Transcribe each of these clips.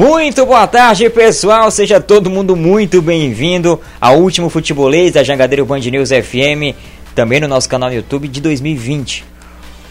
Muito boa tarde, pessoal. Seja todo mundo muito bem-vindo ao último futebolês da Jangadeiro Band News FM, também no nosso canal no YouTube de 2020.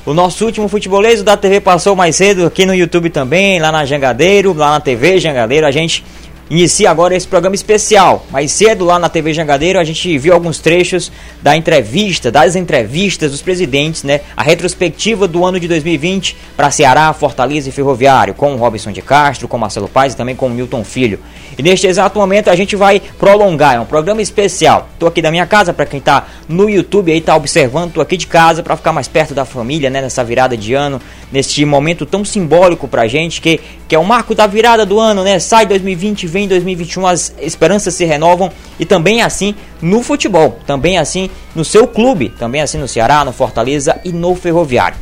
O nosso último futebolês da TV passou mais cedo aqui no YouTube também, lá na Jangadeiro, lá na TV Jangadeiro. A gente inicia agora esse programa especial. Mais cedo lá na TV Jangadeiro a gente viu alguns trechos da entrevista, das entrevistas dos presidentes, né? A retrospectiva do ano de 2020 para Ceará, Fortaleza e Ferroviário, com Robson de Castro, com Marcelo Paz e também com Milton Filho. E neste exato momento a gente vai prolongar, é um programa especial. Tô aqui da minha casa para quem tá no YouTube aí tá observando, tô aqui de casa para ficar mais perto da família, né, nessa virada de ano, neste momento tão simbólico pra gente que que é o marco da virada do ano, né? Sai 2020, vem 2021, as esperanças se renovam e também assim no futebol, também assim no seu clube, também assim no Ceará, no Fortaleza e no Ferroviário.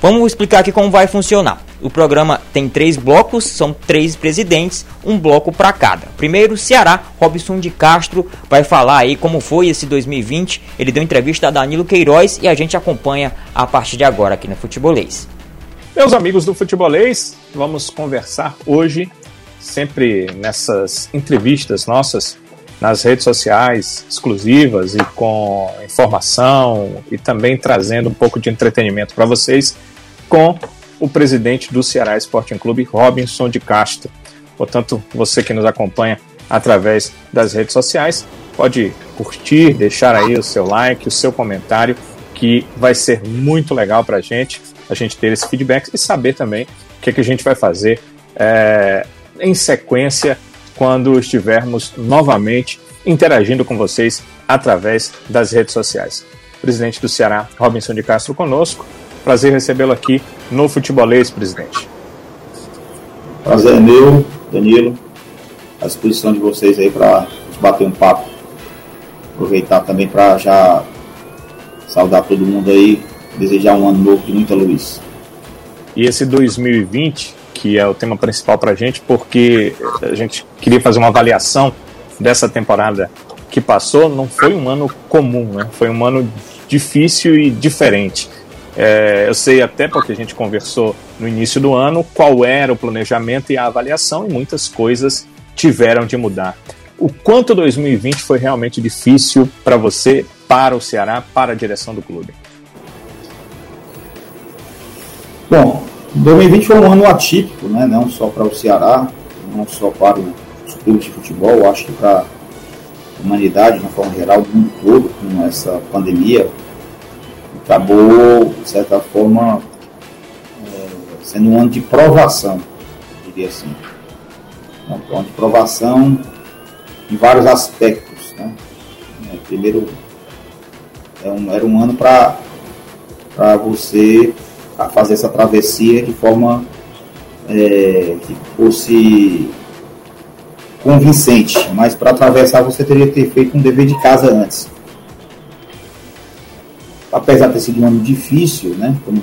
Vamos explicar aqui como vai funcionar. O programa tem três blocos, são três presidentes, um bloco para cada. Primeiro, Ceará, Robson de Castro vai falar aí como foi esse 2020. Ele deu entrevista a Danilo Queiroz e a gente acompanha a partir de agora aqui no Futebolês. Meus amigos do Futebolês, vamos conversar hoje, sempre nessas entrevistas nossas, nas redes sociais exclusivas e com informação e também trazendo um pouco de entretenimento para vocês com o presidente do Ceará Sporting Clube, Robinson de Castro. Portanto, você que nos acompanha através das redes sociais, pode curtir, deixar aí o seu like, o seu comentário, que vai ser muito legal para a gente a gente ter esse feedback e saber também o que, é que a gente vai fazer é, em sequência quando estivermos novamente interagindo com vocês através das redes sociais. Presidente do Ceará, Robinson de Castro, conosco. Prazer recebê-lo aqui no Futebolês, presidente. Prazer é meu, Danilo. À disposição de vocês aí para bater um papo. Aproveitar também para já saudar todo mundo aí, desejar um ano novo de muita luz. E esse 2020, que é o tema principal para a gente, porque a gente queria fazer uma avaliação dessa temporada que passou, não foi um ano comum, né? Foi um ano difícil e diferente. É, eu sei até porque a gente conversou no início do ano qual era o planejamento e a avaliação e muitas coisas tiveram de mudar. O quanto 2020 foi realmente difícil para você, para o Ceará, para a direção do clube? Bom, 2020 foi um ano atípico, né? não só para o Ceará, não só para os clubes de futebol, acho que para a humanidade, de uma forma geral, o mundo todo, com essa pandemia, acabou, de certa forma, é, sendo um ano de provação, diria assim. Um ano de provação em vários aspectos. Né? É, primeiro, é era um ano para você a fazer essa travessia de forma é, que fosse convincente, mas para atravessar você teria que ter feito um dever de casa antes. Apesar de ter sido um ano difícil, né, como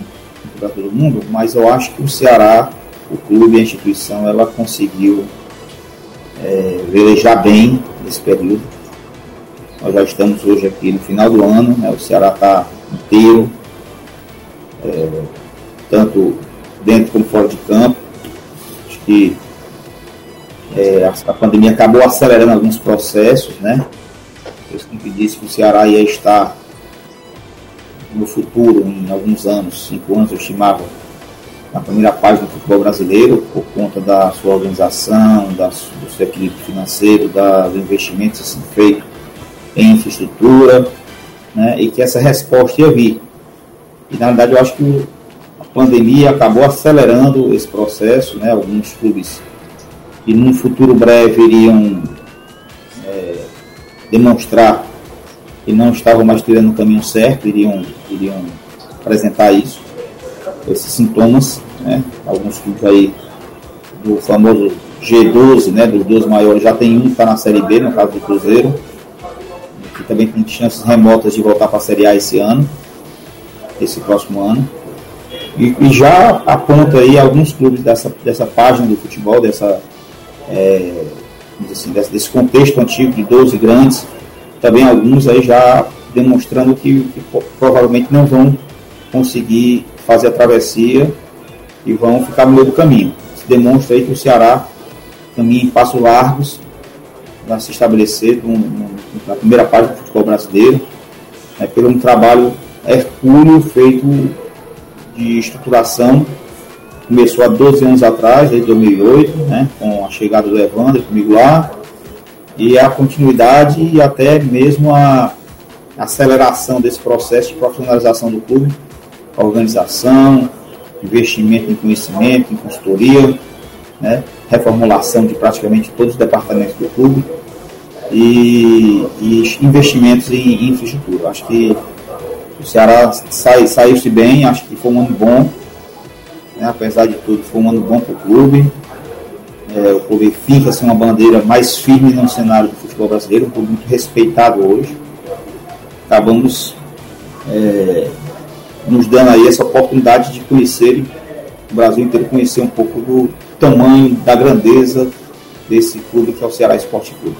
para todo mundo, mas eu acho que o Ceará, o clube, a instituição, ela conseguiu é, velejar bem nesse período. Nós já estamos hoje aqui no final do ano, né, o Ceará está inteiro. É, tanto dentro como fora de campo. Acho que é, a, pandemia acabou acelerando alguns processos, né? Eu sempre disse que o Ceará ia estar no futuro, em alguns anos, cinco anos, eu estimava, na primeira página do futebol brasileiro, por conta da sua organização, da, do seu equilíbrio financeiro, da, investimentos assim, feitos em infraestrutura, né? e que essa resposta ia vir. E na verdade eu acho que pandemia acabou acelerando esse processo, né? Alguns clubes que num futuro breve iriam é, demonstrar que não estavam mais tirando o caminho certo, iriam, iriam apresentar isso, esses sintomas, né? Alguns clubes aí do famoso G12, né? Dos 12 maiores, já tem um que está na Série B, no caso do Cruzeiro, que também tem chances remotas de voltar para a Série A esse ano, esse próximo ano e, e, já aponta aí alguns clubes dessa, dessa página do futebol, dessa, é, assim, desse, desse, contexto antigo de 12 grandes, também alguns aí já demonstrando que, que provavelmente não vão conseguir fazer a travessia e vão ficar no meio do caminho. Se demonstra aí que o Ceará caminha em passos largos para se estabelecer na primeira parte do futebol brasileiro, é, pelo um trabalho hercúleo feito de estruturação. Começou há 12 anos atrás, desde 2008, né, com a chegada do Evandro comigo lá, e a continuidade e até mesmo a aceleração desse processo de profissionalização do clube, organização, investimento em conhecimento, em consultoria, né, reformulação de praticamente todos os departamentos do clube e, e investimentos em, em, infraestrutura. Acho que o Ceará sai, saiu-se bem, acho que foi um ano bom, né, apesar de tudo, foi um ano bom para o clube. É, o clube fica-se uma bandeira mais firme no cenário do futebol brasileiro, um clube muito respeitado hoje. Acabamos é, nos dando aí essa oportunidade de conhecer o Brasil inteiro, conhecer um pouco do tamanho, da grandeza desse clube que é o Ceará Esporte Clube.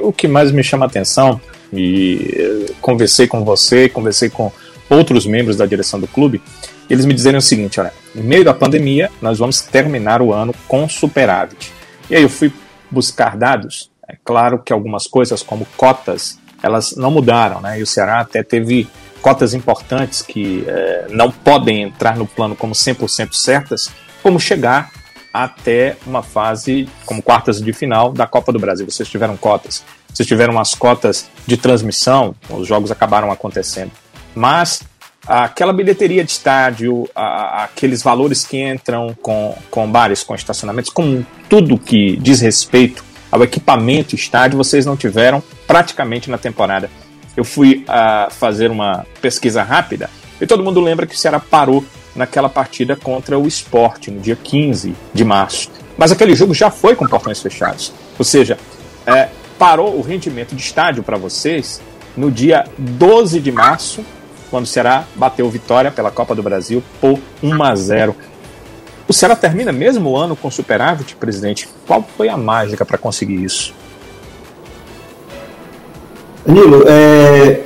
O que mais me chama a atenção, e eh, conversei com você, conversei com outros membros da direção do clube, eles me dizem o seguinte: olha, no meio da pandemia, nós vamos terminar o ano com superávit. E aí eu fui buscar dados. É claro que algumas coisas, como cotas, elas não mudaram, né? E o Ceará até teve cotas importantes que eh, não podem entrar no plano como 100% certas, como chegar até uma fase como quartas de final da Copa do Brasil. Vocês tiveram cotas, vocês tiveram as cotas de transmissão, os jogos acabaram acontecendo. Mas aquela bilheteria de estádio, aqueles valores que entram com, com bares, com estacionamentos, com tudo que diz respeito ao equipamento estádio, vocês não tiveram praticamente na temporada. Eu fui uh, fazer uma pesquisa rápida e todo mundo lembra que o Ceará parou naquela partida contra o Sport, no dia 15 de março. Mas aquele jogo já foi com portões fechados. Ou seja, é, parou o rendimento de estádio para vocês no dia 12 de março, quando o Ceará bateu vitória pela Copa do Brasil por 1 a 0. O Ceará termina mesmo o ano com superávit, presidente? Qual foi a mágica para conseguir isso? Danilo, é...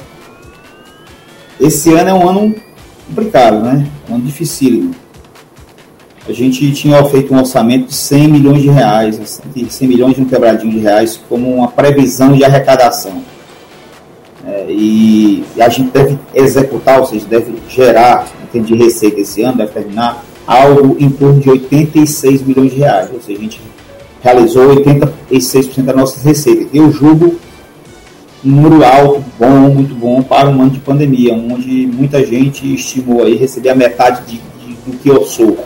esse ano é um ano complicado, né? Um ano dificílimo. A gente tinha feito um orçamento de 100 milhões de reais, 100 milhões de um quebradinho de reais, como uma previsão de arrecadação. É, e, a gente deve executar, ou seja, deve gerar, em termos de receita esse ano, deve terminar algo em torno de 86 milhões de reais. Ou seja, a gente realizou 86% das nossas receitas. Eu julgo um número alto, bom, muito bom para um ano de pandemia, onde muita gente estimou aí receber a metade de, de, do que eu sou.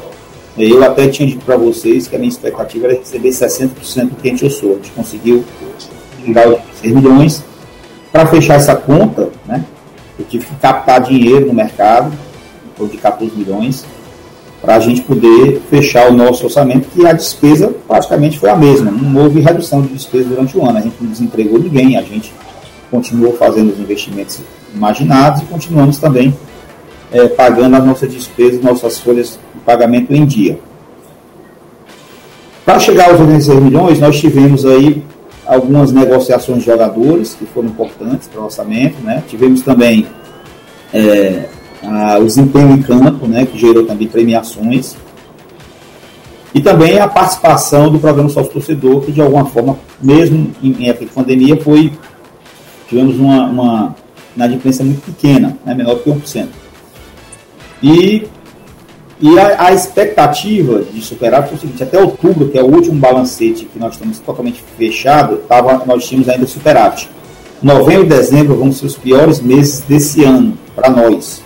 Eu até tinha dito para vocês que a minha expectativa era receber 60% do que a gente eu sou. A gente conseguiu tirar os 6 milhões. Para fechar essa conta, né, eu tive que captar dinheiro no mercado, em de 14 milhões, para a gente poder fechar o nosso orçamento, que a despesa praticamente foi a mesma. Não houve redução de despesa durante o ano. A gente não desempregou ninguém, a gente continuou fazendo os investimentos imaginados e continuamos também é, pagando as nossas despesas, nossas folhas de pagamento em dia. Para chegar aos 86 milhões, nós tivemos aí algumas negociações de jogadores que foram importantes para o orçamento, né? Tivemos também é, a, o desempenho em campo, né, que gerou também premiações. E também a participação do programa Sócio Torcedor, que de alguma forma, mesmo em época de pandemia, foi tivemos uma, uma inadimplência muito pequena, né, menor do que 1%. E, e a, a expectativa de superar foi o seguinte, até outubro, que é o último balancete que nós estamos totalmente fechado, tava, nós tínhamos ainda superávit. Novembro e dezembro vão ser os piores meses desse ano para nós.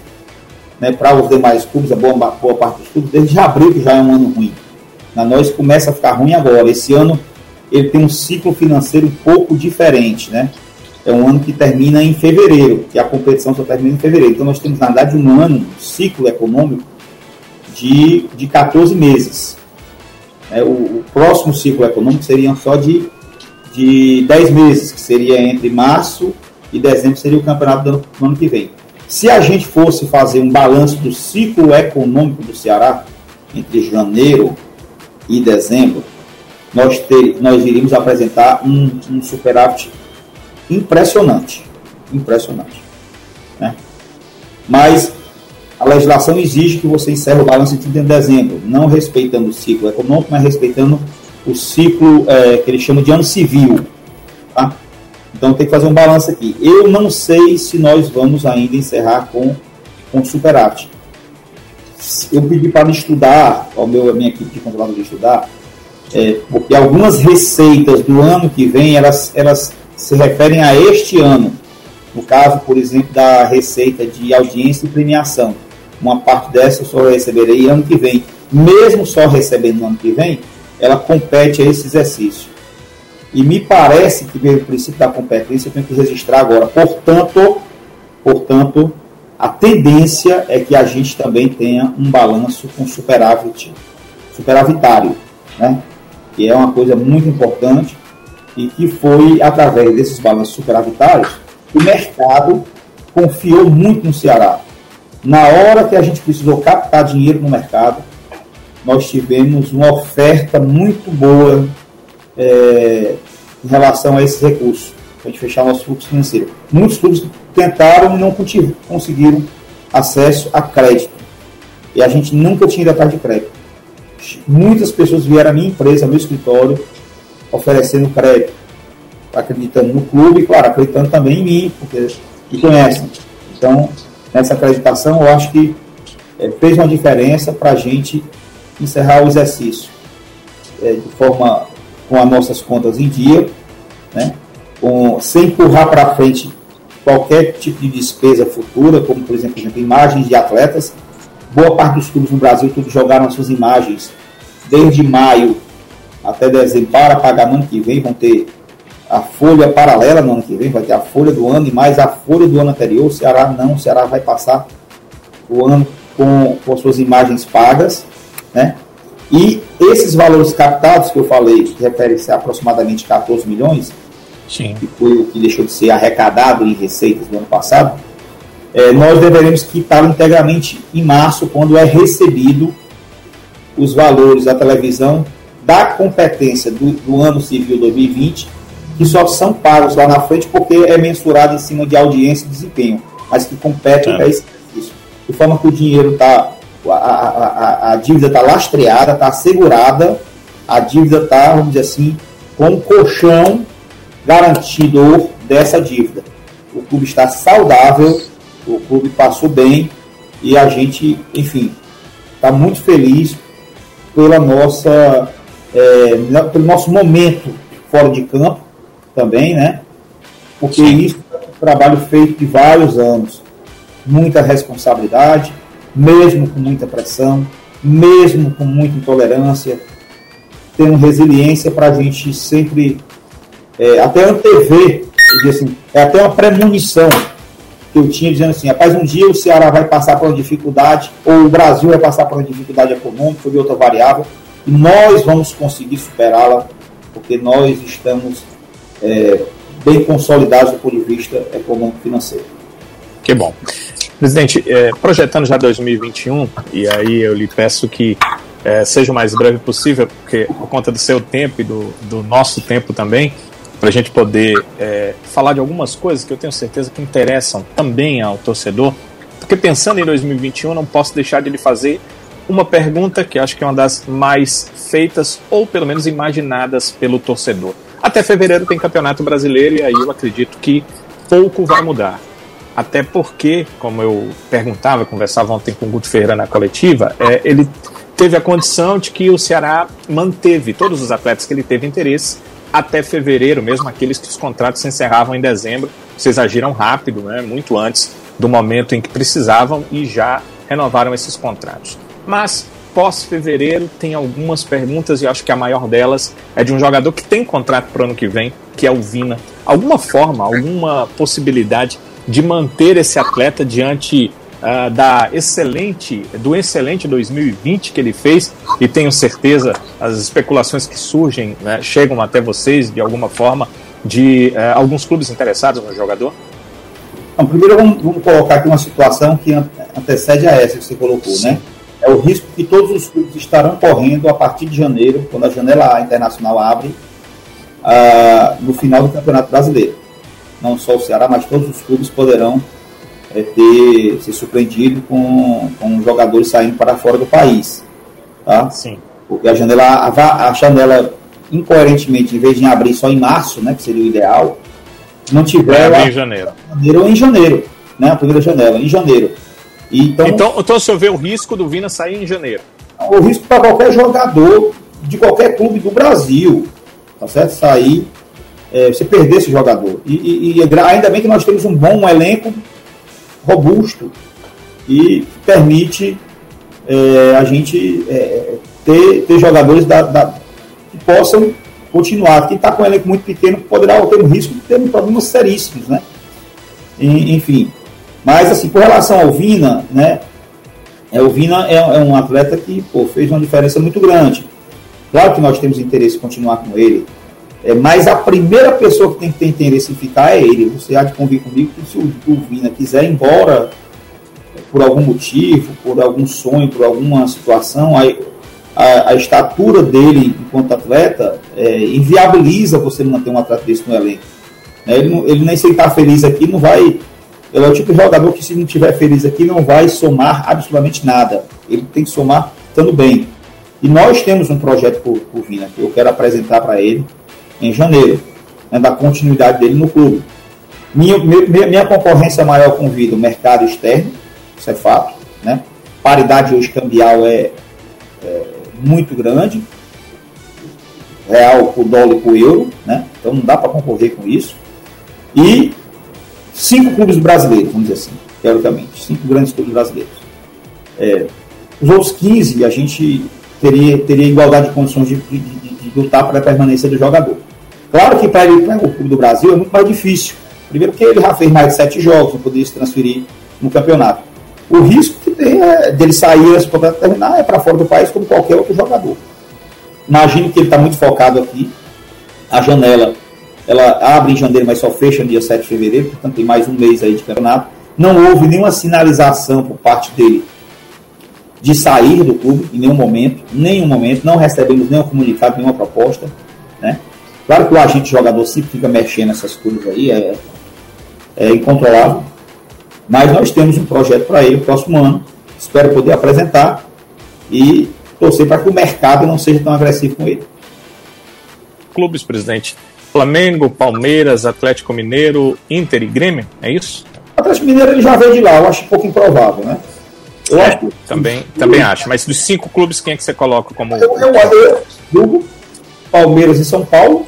Né, para os demais clubes, a boa, boa parte dos clubes, desde abril que já é um ano ruim. Na nós começa a ficar ruim agora. Esse ano ele tem um ciclo financeiro um pouco diferente, né? É um ano que termina em fevereiro, que a competição só termina em fevereiro. Então nós temos, na verdade, um ano, um ciclo econômico de, de 14 meses. É, o, o, próximo ciclo econômico seria só de, de 10 meses, que seria entre março e dezembro, seria o campeonato do, do ano que vem. Se a gente fosse fazer um balanço do ciclo econômico do Ceará, entre janeiro e dezembro, nós, ter, nós iríamos apresentar um, um superávit impressionante. Impressionante. Né? Mas a legislação exige que você encerre o balanço em 30 de dezembro, não respeitando o ciclo econômico, mas respeitando o ciclo é, que eles chamam de ano civil. Tá? Então tem que fazer um balanço aqui. Eu não sei se nós vamos ainda encerrar com, com superávit. Eu pedi para estudar, ao meu, a minha equipe de controlador de estudar, é, porque algumas receitas do ano que vem, elas, elas se referem a este ano. No caso, por exemplo, da receita de audiência e premiação. Uma parte dessa eu só receberei ano que vem. Mesmo só recebendo no ano que vem, ela compete a esse exercício. E me parece que, pelo princípio da competência, eu tenho que registrar agora. Portanto, portanto, a tendência é que a gente também tenha um balanço com superávit, superavitário, né? que é uma coisa muito importante e que foi através desses balanços superavitários o mercado confiou muito no Ceará. Na hora que a gente precisou captar dinheiro no mercado, nós tivemos uma oferta muito boa é, em relação a esses recursos, para a gente fechar nosso fluxo financeiro. Muitos clubes tentaram e não conseguiram acesso a crédito. E a gente nunca tinha ido atrás de crédito. Muitas pessoas vieram à minha empresa, ao meu escritório, oferecendo crédito, acreditando no clube, claro, acreditando também em mim, porque me conhecem. Então, nessa acreditação, eu acho que é, fez uma diferença para a gente encerrar o exercício é, de forma com as nossas contas em dia, né? com, sem empurrar para frente qualquer tipo de despesa futura, como por exemplo, por exemplo, imagens de atletas. Boa parte dos clubes no Brasil tudo jogaram as suas imagens desde maio até dezembro para pagar no ano que vem, vão ter a folha paralela no ano que vem, vai ter a folha do ano e mais a folha do ano anterior. O Ceará não, o Ceará vai passar o ano com, com suas imagens pagas, né? E esses valores captados que eu falei, que referem-se a aproximadamente 14 milhões, Sim. que foi o que deixou de ser arrecadado em receitas do ano passado, é, nós deveremos quitá-lo integralmente em março, quando é recebido os valores da televisão da competência do, do ano civil 2020, que só são pagos lá na frente porque é mensurado em cima de audiência e desempenho, mas que competem é. a esse exercício. De forma que o dinheiro está a, a, a dívida está lastreada, está assegurada, a dívida está, vamos dizer assim, com um colchão garantidor dessa dívida. O clube está saudável, o clube passou bem e a gente, enfim, está muito feliz pela nossa, é, pelo nosso momento fora de campo também, né? Porque Sim. isso é um trabalho feito de vários anos, muita responsabilidade, mesmo com muita pressão, mesmo com muita intolerância, tendo resiliência para a gente sempre é, até antever, assim, é até uma premonição que eu tinha dizendo assim, rapaz, um dia o Ceará vai passar por uma dificuldade, ou o Brasil vai passar por uma dificuldade econômica ou de outra variável, e nós vamos conseguir superá-la, porque nós estamos é, bem consolidados do ponto de vista econômico financeiro. Que bom. Presidente, é, projetando já 2021, e aí eu lhe peço que é, seja o mais breve possível, porque por conta do seu tempo e do, do nosso tempo também, para a gente poder é, falar de algumas coisas que eu tenho certeza que interessam também ao torcedor, porque pensando em 2021, não posso deixar de lhe fazer uma pergunta que acho que é uma das mais feitas, ou pelo menos imaginadas pelo torcedor. Até fevereiro tem campeonato brasileiro e aí eu acredito que pouco vai mudar. Até porque, como eu perguntava, conversava ontem com o Guto Ferreira na coletiva, é, ele teve a condição de que o Ceará manteve todos os atletas que ele teve interesse até fevereiro, mesmo aqueles que os contratos se encerravam em dezembro. Vocês agiram rápido, né, muito antes do momento em que precisavam e já renovaram esses contratos. Mas pós-fevereiro tem algumas perguntas e acho que a maior delas é de um jogador que tem contrato para o ano que vem, que é o Vina. Alguma forma, alguma possibilidade de manter esse atleta diante uh, da excelente, do excelente 2020 que ele fez e tenho certeza as especulações que surgem né, chegam até vocês de alguma forma de uh, alguns clubes interessados no jogador? Então, primeiro vamos, vamos, colocar aqui uma situação que antecede a essa que você colocou, Sim. né? É o risco que todos os clubes estarão correndo a partir de janeiro, quando a janela internacional abre, uh, no final do Campeonato Brasileiro não só o Ceará, mas todos os clubes poderão é, ter se surpreendido com, com jogadores saindo para fora do país. Tá? Sim. Porque a janela, a, a janela incoerentemente, em vez de abrir só em março, né, que seria o ideal, não tiver lá, em janeiro. janeiro ou em janeiro, né, a primeira janela, em janeiro. Então, então, então, se eu ver o risco do Vina sair em janeiro? O risco para qualquer jogador de qualquer clube do Brasil, tá certo? Sair, é, você perder esse jogador. E, e, e, ainda bem que nós temos um bom um elenco robusto e permite é, a gente é, ter, ter jogadores da, da, que possam continuar. Quem está com um elenco muito pequeno poderá ter um risco de ter problemas seríssimos, né? E, enfim. Mas, assim, com relação ao Vina, né? É, o Vina é, é um atleta que pô, fez uma diferença muito grande. Claro que nós temos interesse em continuar com ele, é, mas a primeira pessoa que tem que ter interesse em ficar é ele. Você há de convir comigo que se o, o Vina quiser ir embora por algum motivo, por algum sonho, por alguma situação, a, a, estatura dele enquanto atleta é, inviabiliza você manter um atleta desse no elenco. Né? Ele, não, ele nem se ele está feliz aqui, não vai. Ele é o tipo de jogador que, se não estiver feliz aqui, não vai somar absolutamente nada. Ele tem que somar estando bem. E nós temos um projeto para o Vina que eu quero apresentar para ele em janeiro, né, da continuidade dele no clube. Minha, minha, minha concorrência maior Vida, o mercado externo, isso é fato. Né? Paridade hoje cambial é, é muito grande, real por dólar e por euro, né? então não dá para concorrer com isso. E cinco clubes brasileiros, vamos dizer assim, teoricamente, cinco grandes clubes brasileiros. É, os outros 15 a gente teria, teria igualdade de condições de, de, de, de lutar para a permanência do jogador. Claro que para ele, para o clube do Brasil, é muito mais difícil. Primeiro porque ele já fez mais de sete jogos, não poderia se transferir no campeonato. O risco que tem é dele sair, esse contrato terminar, é para fora do país como qualquer outro jogador. Imagine que ele está muito focado aqui. A janela ela abre em janeiro, mas só fecha no dia 7 de fevereiro, portanto tem mais um mês aí de campeonato. Não houve nenhuma sinalização por parte dele de sair do clube em nenhum momento, nenhum momento, não recebemos nenhum comunicado, nenhuma proposta. Né? Claro que o agente jogador sempre fica mexendo nessas coisas aí, é, é incontrolável. Mas nós temos um projeto para ele no próximo ano. Espero poder apresentar e torcer para que o mercado não seja tão agressivo com ele. Clubes, presidente. Flamengo, Palmeiras, Atlético Mineiro, Inter e Grêmio, é isso? O Atlético Mineiro ele já veio de lá, eu acho um pouco improvável, né? Eu é, acho também, também acho. Mas dos cinco clubes, quem é que você coloca como. Eu, eu, eu, eu Palmeiras e São Paulo.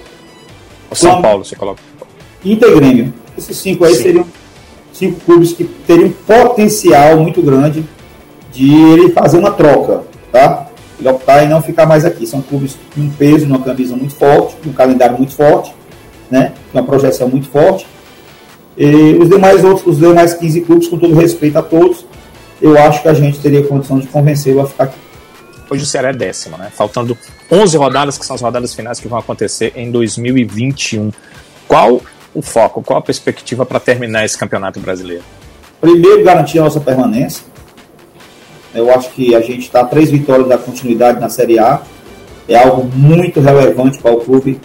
São Paulo, você coloca. Inter e Grêmio. Esses cinco aí Sim. seriam cinco clubes que teriam potencial muito grande de ele fazer uma troca, tá? Ele optar e não ficar mais aqui. São clubes com um peso, uma camisa muito forte, um calendário muito forte, né? Uma projeção muito forte. E os demais outros, os demais 15 clubes, com todo respeito a todos, eu acho que a gente teria condição de convencê-lo a ficar aqui. Hoje o Ceará é décimo, né? Faltando 11 rodadas, que são as rodadas finais que vão acontecer em 2021. Qual o foco? Qual a perspectiva para terminar esse campeonato brasileiro? Primeiro, garantir a nossa permanência. Eu acho que a gente está três vitórias da continuidade na Série A. É algo muito relevante para o clube.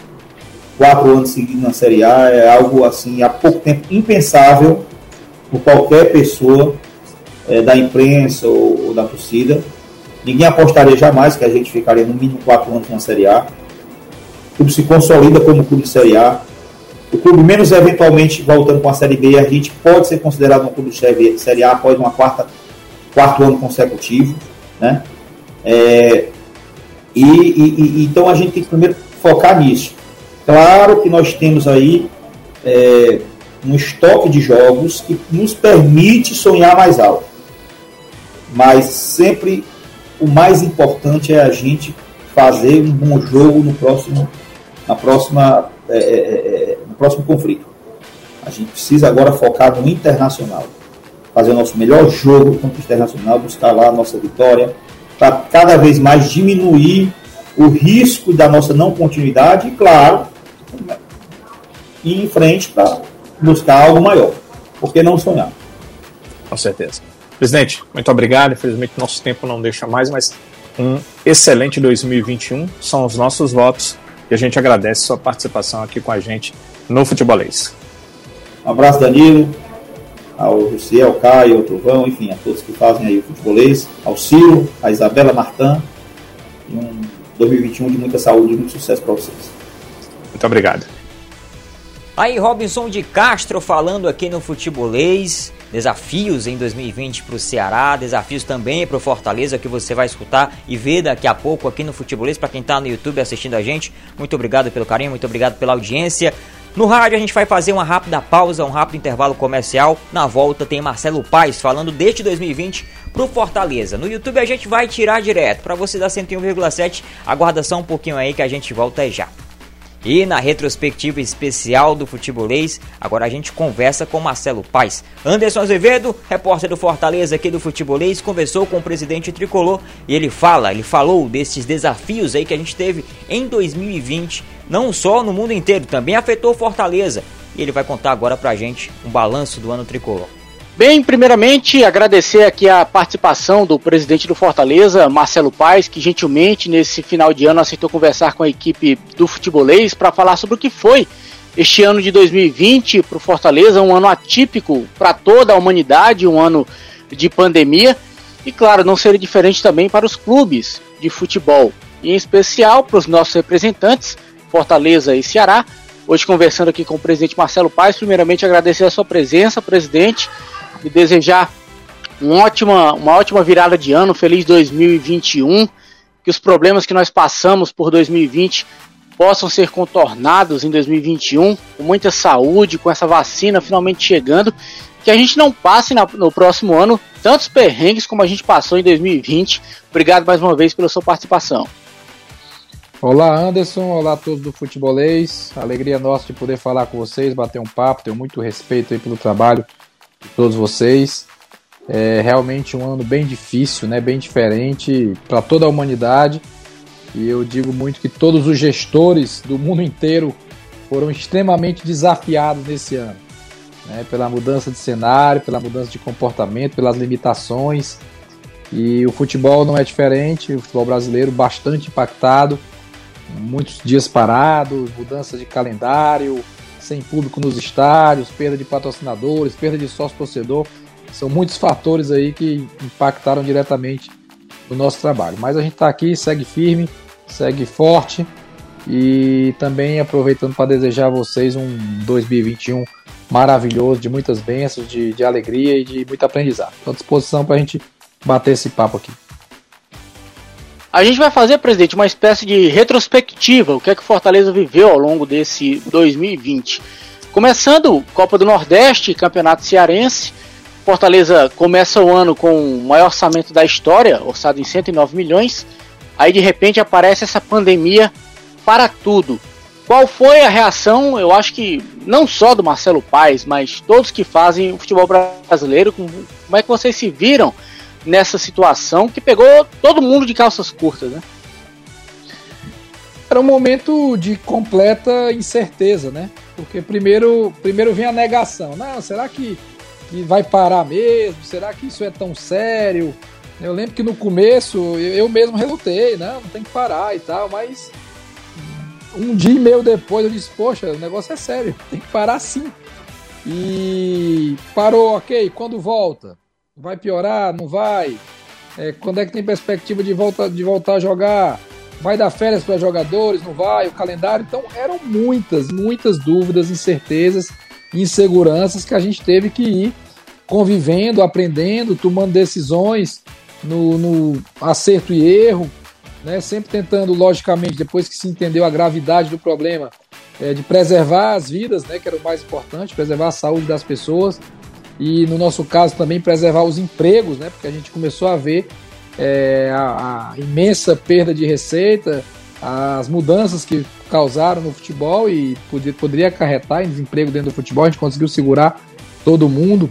Quatro anos seguidos na Série A é algo assim há pouco tempo impensável por qualquer pessoa é, da imprensa ou, ou, da torcida. Ninguém apostaria jamais que a gente ficaria no mínimo quatro anos na Série A. O clube se consolida como clube de Série A. O clube, menos eventualmente voltando com a Série B, a gente pode ser considerado um clube de Série A após quarta, quarto ano consecutivo. Né? É, e, e, e, então a gente tem que primeiro focar nisso. Claro que nós temos aí é, um estoque de jogos que nos permite sonhar mais alto mas sempre o mais importante é a gente fazer um bom jogo no próximo, na próxima, é, é, é, no próximo conflito. A gente precisa agora focar no internacional, fazer o nosso melhor jogo contra o internacional, buscar lá a nossa vitória, para cada vez mais diminuir o risco da nossa não continuidade e, claro, ir em frente para buscar algo maior. Por que não sonhar? Com certeza. Presidente, muito obrigado. Infelizmente, nosso tempo não deixa mais, mas um excelente 2021 são os nossos votos e a gente agradece sua participação aqui com a gente no Futebolês. Um abraço, Danilo, ao Luciel, ao Caio, ao Trovão, enfim, a todos que fazem aí o Futebolês, ao Ciro, a Isabela Martã, e um 2021 de muita saúde e muito sucesso para vocês. Muito obrigado. Aí, Robinson de Castro falando aqui no Futebolês. Desafios em 2020 para o Ceará, desafios também para o Fortaleza que você vai escutar e ver daqui a pouco aqui no Futebolês. Para quem está no YouTube assistindo a gente, muito obrigado pelo carinho, muito obrigado pela audiência. No rádio a gente vai fazer uma rápida pausa, um rápido intervalo comercial. Na volta tem Marcelo Paes falando desde 2020 pro Fortaleza. No YouTube a gente vai tirar direto. Para você da 101,7, aguarda só um pouquinho aí que a gente volta já. E na retrospectiva especial do Futebolês, agora a gente conversa com Marcelo Paes. Anderson Azevedo, repórter do Fortaleza aqui do Futebolês, conversou com o presidente tricolor e ele fala, ele falou desses desafios aí que a gente teve em 2020, não só no mundo inteiro, também afetou Fortaleza. E ele vai contar agora pra gente um balanço do ano tricolor. Bem, primeiramente agradecer aqui a participação do presidente do Fortaleza, Marcelo Paes, que gentilmente nesse final de ano aceitou conversar com a equipe do futebolês para falar sobre o que foi este ano de 2020 para o Fortaleza, um ano atípico para toda a humanidade, um ano de pandemia e, claro, não seria diferente também para os clubes de futebol, e em especial para os nossos representantes, Fortaleza e Ceará. Hoje conversando aqui com o presidente Marcelo Paes, primeiramente agradecer a sua presença, presidente e desejar um ótima, uma ótima virada de ano, feliz 2021, que os problemas que nós passamos por 2020 possam ser contornados em 2021, com muita saúde, com essa vacina finalmente chegando, que a gente não passe na, no próximo ano tantos perrengues como a gente passou em 2020. Obrigado mais uma vez pela sua participação. Olá Anderson, olá a todos do Futebolês, alegria nossa de poder falar com vocês, bater um papo, tenho muito respeito aí pelo trabalho de todos vocês. É realmente um ano bem difícil, né? bem diferente para toda a humanidade. E eu digo muito que todos os gestores do mundo inteiro foram extremamente desafiados nesse ano. Né? Pela mudança de cenário, pela mudança de comportamento, pelas limitações. E o futebol não é diferente, o futebol brasileiro bastante impactado, muitos dias parados, mudanças de calendário, sem público nos estádios, perda de patrocinadores, perda de sócio-torcedor. São muitos fatores aí que impactaram diretamente no nosso trabalho. Mas a gente está aqui, segue firme, segue forte e também aproveitando para desejar a vocês um 2021 maravilhoso, de muitas bênçãos, de, de alegria e de muito aprendizado. Estou à disposição para a gente bater esse papo aqui. A gente vai fazer, presidente, uma espécie de retrospectiva, o que é que Fortaleza viveu ao longo desse 2020. Começando Copa do Nordeste, Campeonato Cearense. Fortaleza começa o ano com o maior orçamento da história, orçado em 109 milhões. Aí de repente aparece essa pandemia para tudo. Qual foi a reação, eu acho que não só do Marcelo Paes, mas todos que fazem o futebol brasileiro, como é que vocês se viram nessa situação que pegou todo mundo de calças curtas, né? Era um momento de completa incerteza, né? Porque primeiro, primeiro vem a negação. Não, será que, que vai parar mesmo? Será que isso é tão sério? Eu lembro que no começo eu, mesmo relutei, não, não tem que parar e tal, mas um dia e meio depois eu disse, poxa, o negócio é sério, tem que parar sim. E parou, ok, quando volta? Vai piorar? Não vai? É, quando é que tem perspectiva de, volta, de voltar a jogar? Vai dar férias para jogadores? Não vai? O calendário? Então eram muitas, muitas dúvidas, incertezas, inseguranças que a gente teve que ir convivendo, aprendendo, tomando decisões no, no acerto e erro, né? sempre tentando, logicamente, depois que se entendeu a gravidade do problema, é, de preservar as vidas, né? que era o mais importante, preservar a saúde das pessoas e no nosso caso também preservar os empregos, né? Porque a gente começou a ver é, a, a, imensa perda de receita, as mudanças que causaram no futebol e podia, poderia acarretar em desemprego dentro do futebol, a gente conseguiu segurar todo mundo.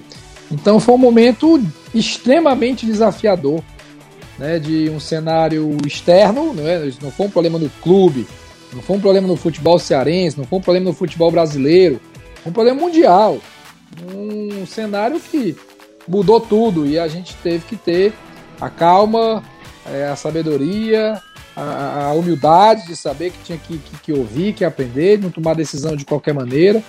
Então foi um momento extremamente desafiador, né, de um cenário externo, não, é? não foi um problema no clube, não foi um problema no futebol cearense, não foi um problema no futebol brasileiro, foi um problema mundial um cenário que mudou tudo e a gente teve que ter a calma, é, a sabedoria, a, a, humildade de saber que tinha que, que, que ouvir, que aprender, não tomar decisão de qualquer maneira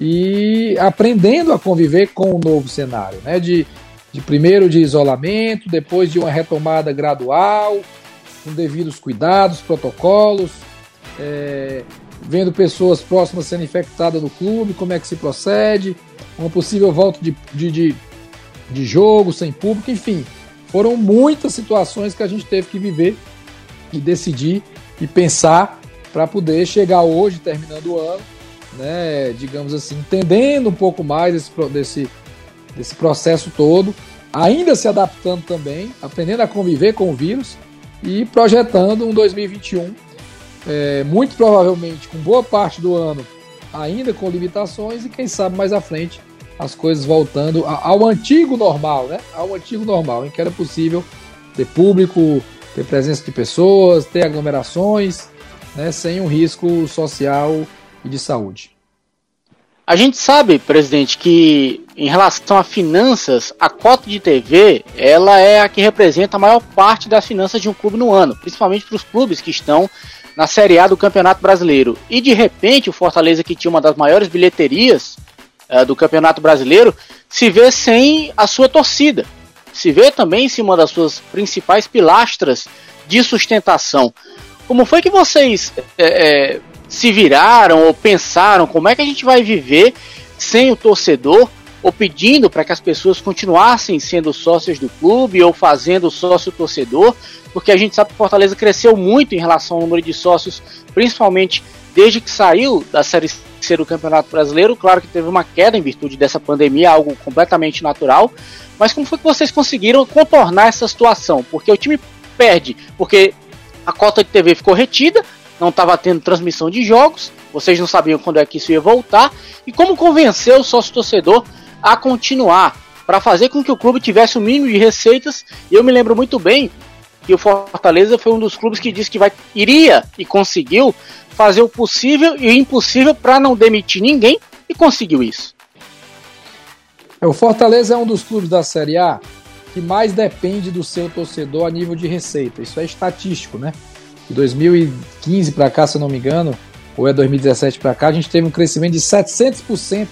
e aprendendo a conviver com o novo cenário, né? De, de primeiro de isolamento, depois de uma retomada gradual com devidos cuidados, protocolos, é, vendo pessoas próximas sendo infectadas no clube, como é que se procede, uma possível volta de, de, de, de jogo sem público, enfim. Foram muitas situações que a gente teve que viver e decidir e pensar para poder chegar hoje, terminando o ano, né, digamos assim, entendendo um pouco mais desse, desse, desse processo todo, ainda se adaptando também, aprendendo a conviver com o vírus e projetando um 2021, é, muito provavelmente com boa parte do ano ainda com limitações e quem sabe mais à frente as coisas voltando ao antigo normal, né? Ao antigo normal, em que era possível ter público, ter presença de pessoas, ter aglomerações, né? Sem um risco social e de saúde. A gente sabe, presidente, que em relação a finanças, a cota de TV ela é a que representa a maior parte das finanças de um clube no ano, principalmente para os clubes que estão na Série A do Campeonato Brasileiro. E de repente o Fortaleza, que tinha uma das maiores bilheterias uh, do Campeonato Brasileiro, se vê sem a sua torcida. Se vê também sem uma das suas principais pilastras de sustentação. Como foi que vocês é, é, se viraram ou pensaram como é que a gente vai viver sem o torcedor ou pedindo para que as pessoas continuassem sendo sócios do clube ou fazendo sócio torcedor, porque a gente sabe que Fortaleza cresceu muito em relação ao número de sócios, principalmente desde que saiu da Série C do Campeonato Brasileiro. Claro que teve uma queda em virtude dessa pandemia, algo completamente natural. Mas como foi que vocês conseguiram contornar essa situação? Porque o time perde, porque a cota de TV ficou retida, não estava tendo transmissão de jogos, vocês não sabiam quando é que isso ia voltar, e como convencer o sócio torcedor a continuar, para fazer com que o clube tivesse o mínimo de receitas, e eu me lembro muito bem que o Fortaleza foi um dos clubes que disse que vai, iria e conseguiu fazer o possível e o impossível para não demitir ninguém, e conseguiu isso. É, o Fortaleza é um dos clubes da Série A que mais depende do seu torcedor a nível de receita. Isso é estatístico, né? De 2015 para cá, se eu não me engano, ou é 2017 para cá, a gente teve um crescimento de 700%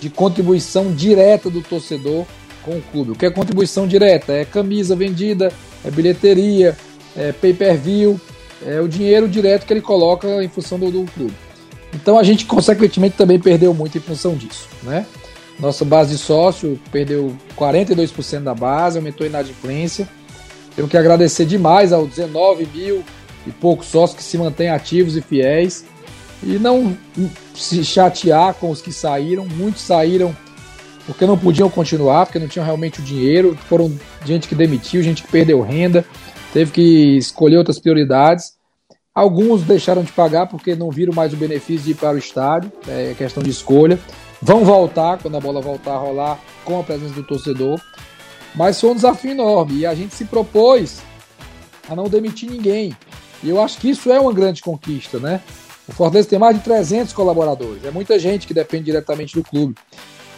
de contribuição direta do torcedor com o clube. O que é contribuição direta? É camisa vendida, é bilheteria, é pay-per-view, é o dinheiro direto que ele coloca em função do, do clube. Então a gente, consequentemente, também perdeu muito em função disso, né? Nossa base de sócio perdeu 42% da base, aumentou a inadimplência. Tenho que agradecer demais aos 19 mil e poucos sócios que se mantêm ativos e fiéis e não se chatear com os que saíram. Muitos saíram porque não podiam continuar, porque não tinham realmente o dinheiro. Foram gente que demitiu, gente que perdeu renda, teve que escolher outras prioridades. Alguns deixaram de pagar porque não viram mais o benefício de ir para o estádio, é questão de escolha. Vão voltar quando a bola voltar a rolar com a presença do torcedor. Mas foi um desafio enorme e a gente se propôs a não demitir ninguém. E eu acho que isso é uma grande conquista, né? O Fortaleza tem mais de 300 colaboradores, é muita gente que depende diretamente do clube.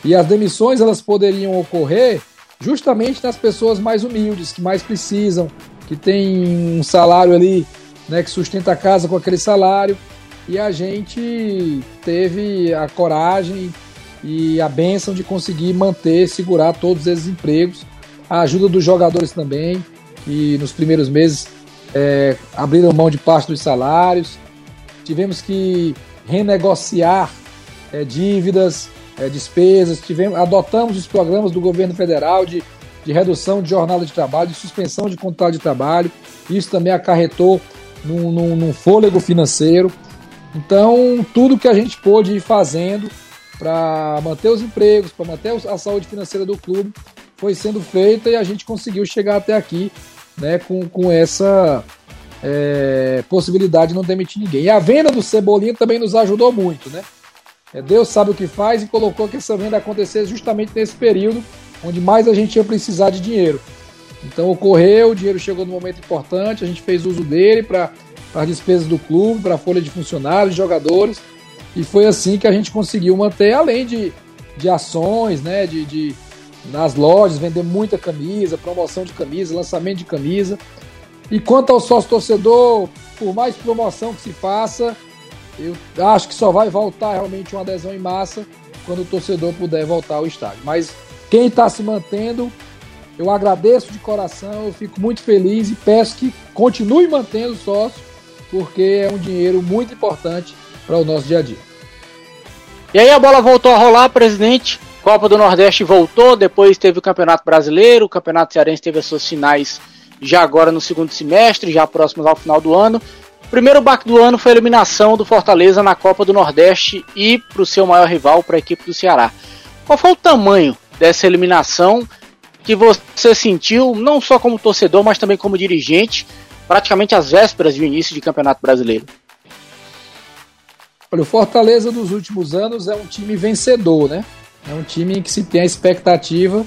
E as demissões elas poderiam ocorrer justamente nas pessoas mais humildes, que mais precisam, que tem um salário ali, né, que sustenta a casa com aquele salário. E a gente teve a coragem e a benção de conseguir manter, segurar todos esses empregos. A ajuda dos jogadores também, que nos primeiros meses é, abriram mão de parte dos salários. Tivemos que renegociar é, dívidas, é, despesas, tivemos, adotamos os programas do governo federal de, de redução de jornada de trabalho, de suspensão de contrato de trabalho. Isso também acarretou num, num, num fôlego financeiro. Então, tudo que a gente pôde ir fazendo para manter os empregos, para manter a saúde financeira do clube, foi sendo feita e a gente conseguiu chegar até aqui né, com, com essa é, possibilidade de não demitir ninguém. E a venda do Cebolinha também nos ajudou muito, né? É, Deus sabe o que faz e colocou que essa venda acontecesse justamente nesse período onde mais a gente ia precisar de dinheiro. Então ocorreu, o dinheiro chegou no momento importante, a gente fez uso dele para as despesas do clube, para a folha de funcionários, jogadores, e foi assim que a gente conseguiu manter, além de, de ações, né, de, de nas lojas, vender muita camisa, promoção de camisa, lançamento de camisa. E quanto ao sócio torcedor, por mais promoção que se faça, eu acho que só vai voltar realmente uma adesão em massa quando o torcedor puder voltar ao estádio. Mas quem está se mantendo Eu agradeço de coração, eu fico muito feliz e peço que continue mantendo o sócio, porque é um dinheiro muito importante para o nosso dia a dia. E aí a bola voltou a rolar, presidente. Copa do Nordeste voltou, depois teve o Campeonato Brasileiro, o Campeonato Cearense teve as suas finais já agora no segundo semestre, já próximos ao final do ano. Primeiro baque do ano foi a eliminação do Fortaleza na Copa do Nordeste e para o seu maior rival, para a equipe do Ceará. Qual foi o tamanho dessa eliminação que você sentiu, não só como torcedor, mas também como dirigente, praticamente às vésperas do início de Campeonato Brasileiro? Olha, o Fortaleza dos últimos anos é um time vencedor, né? É um time em que se tem a expectativa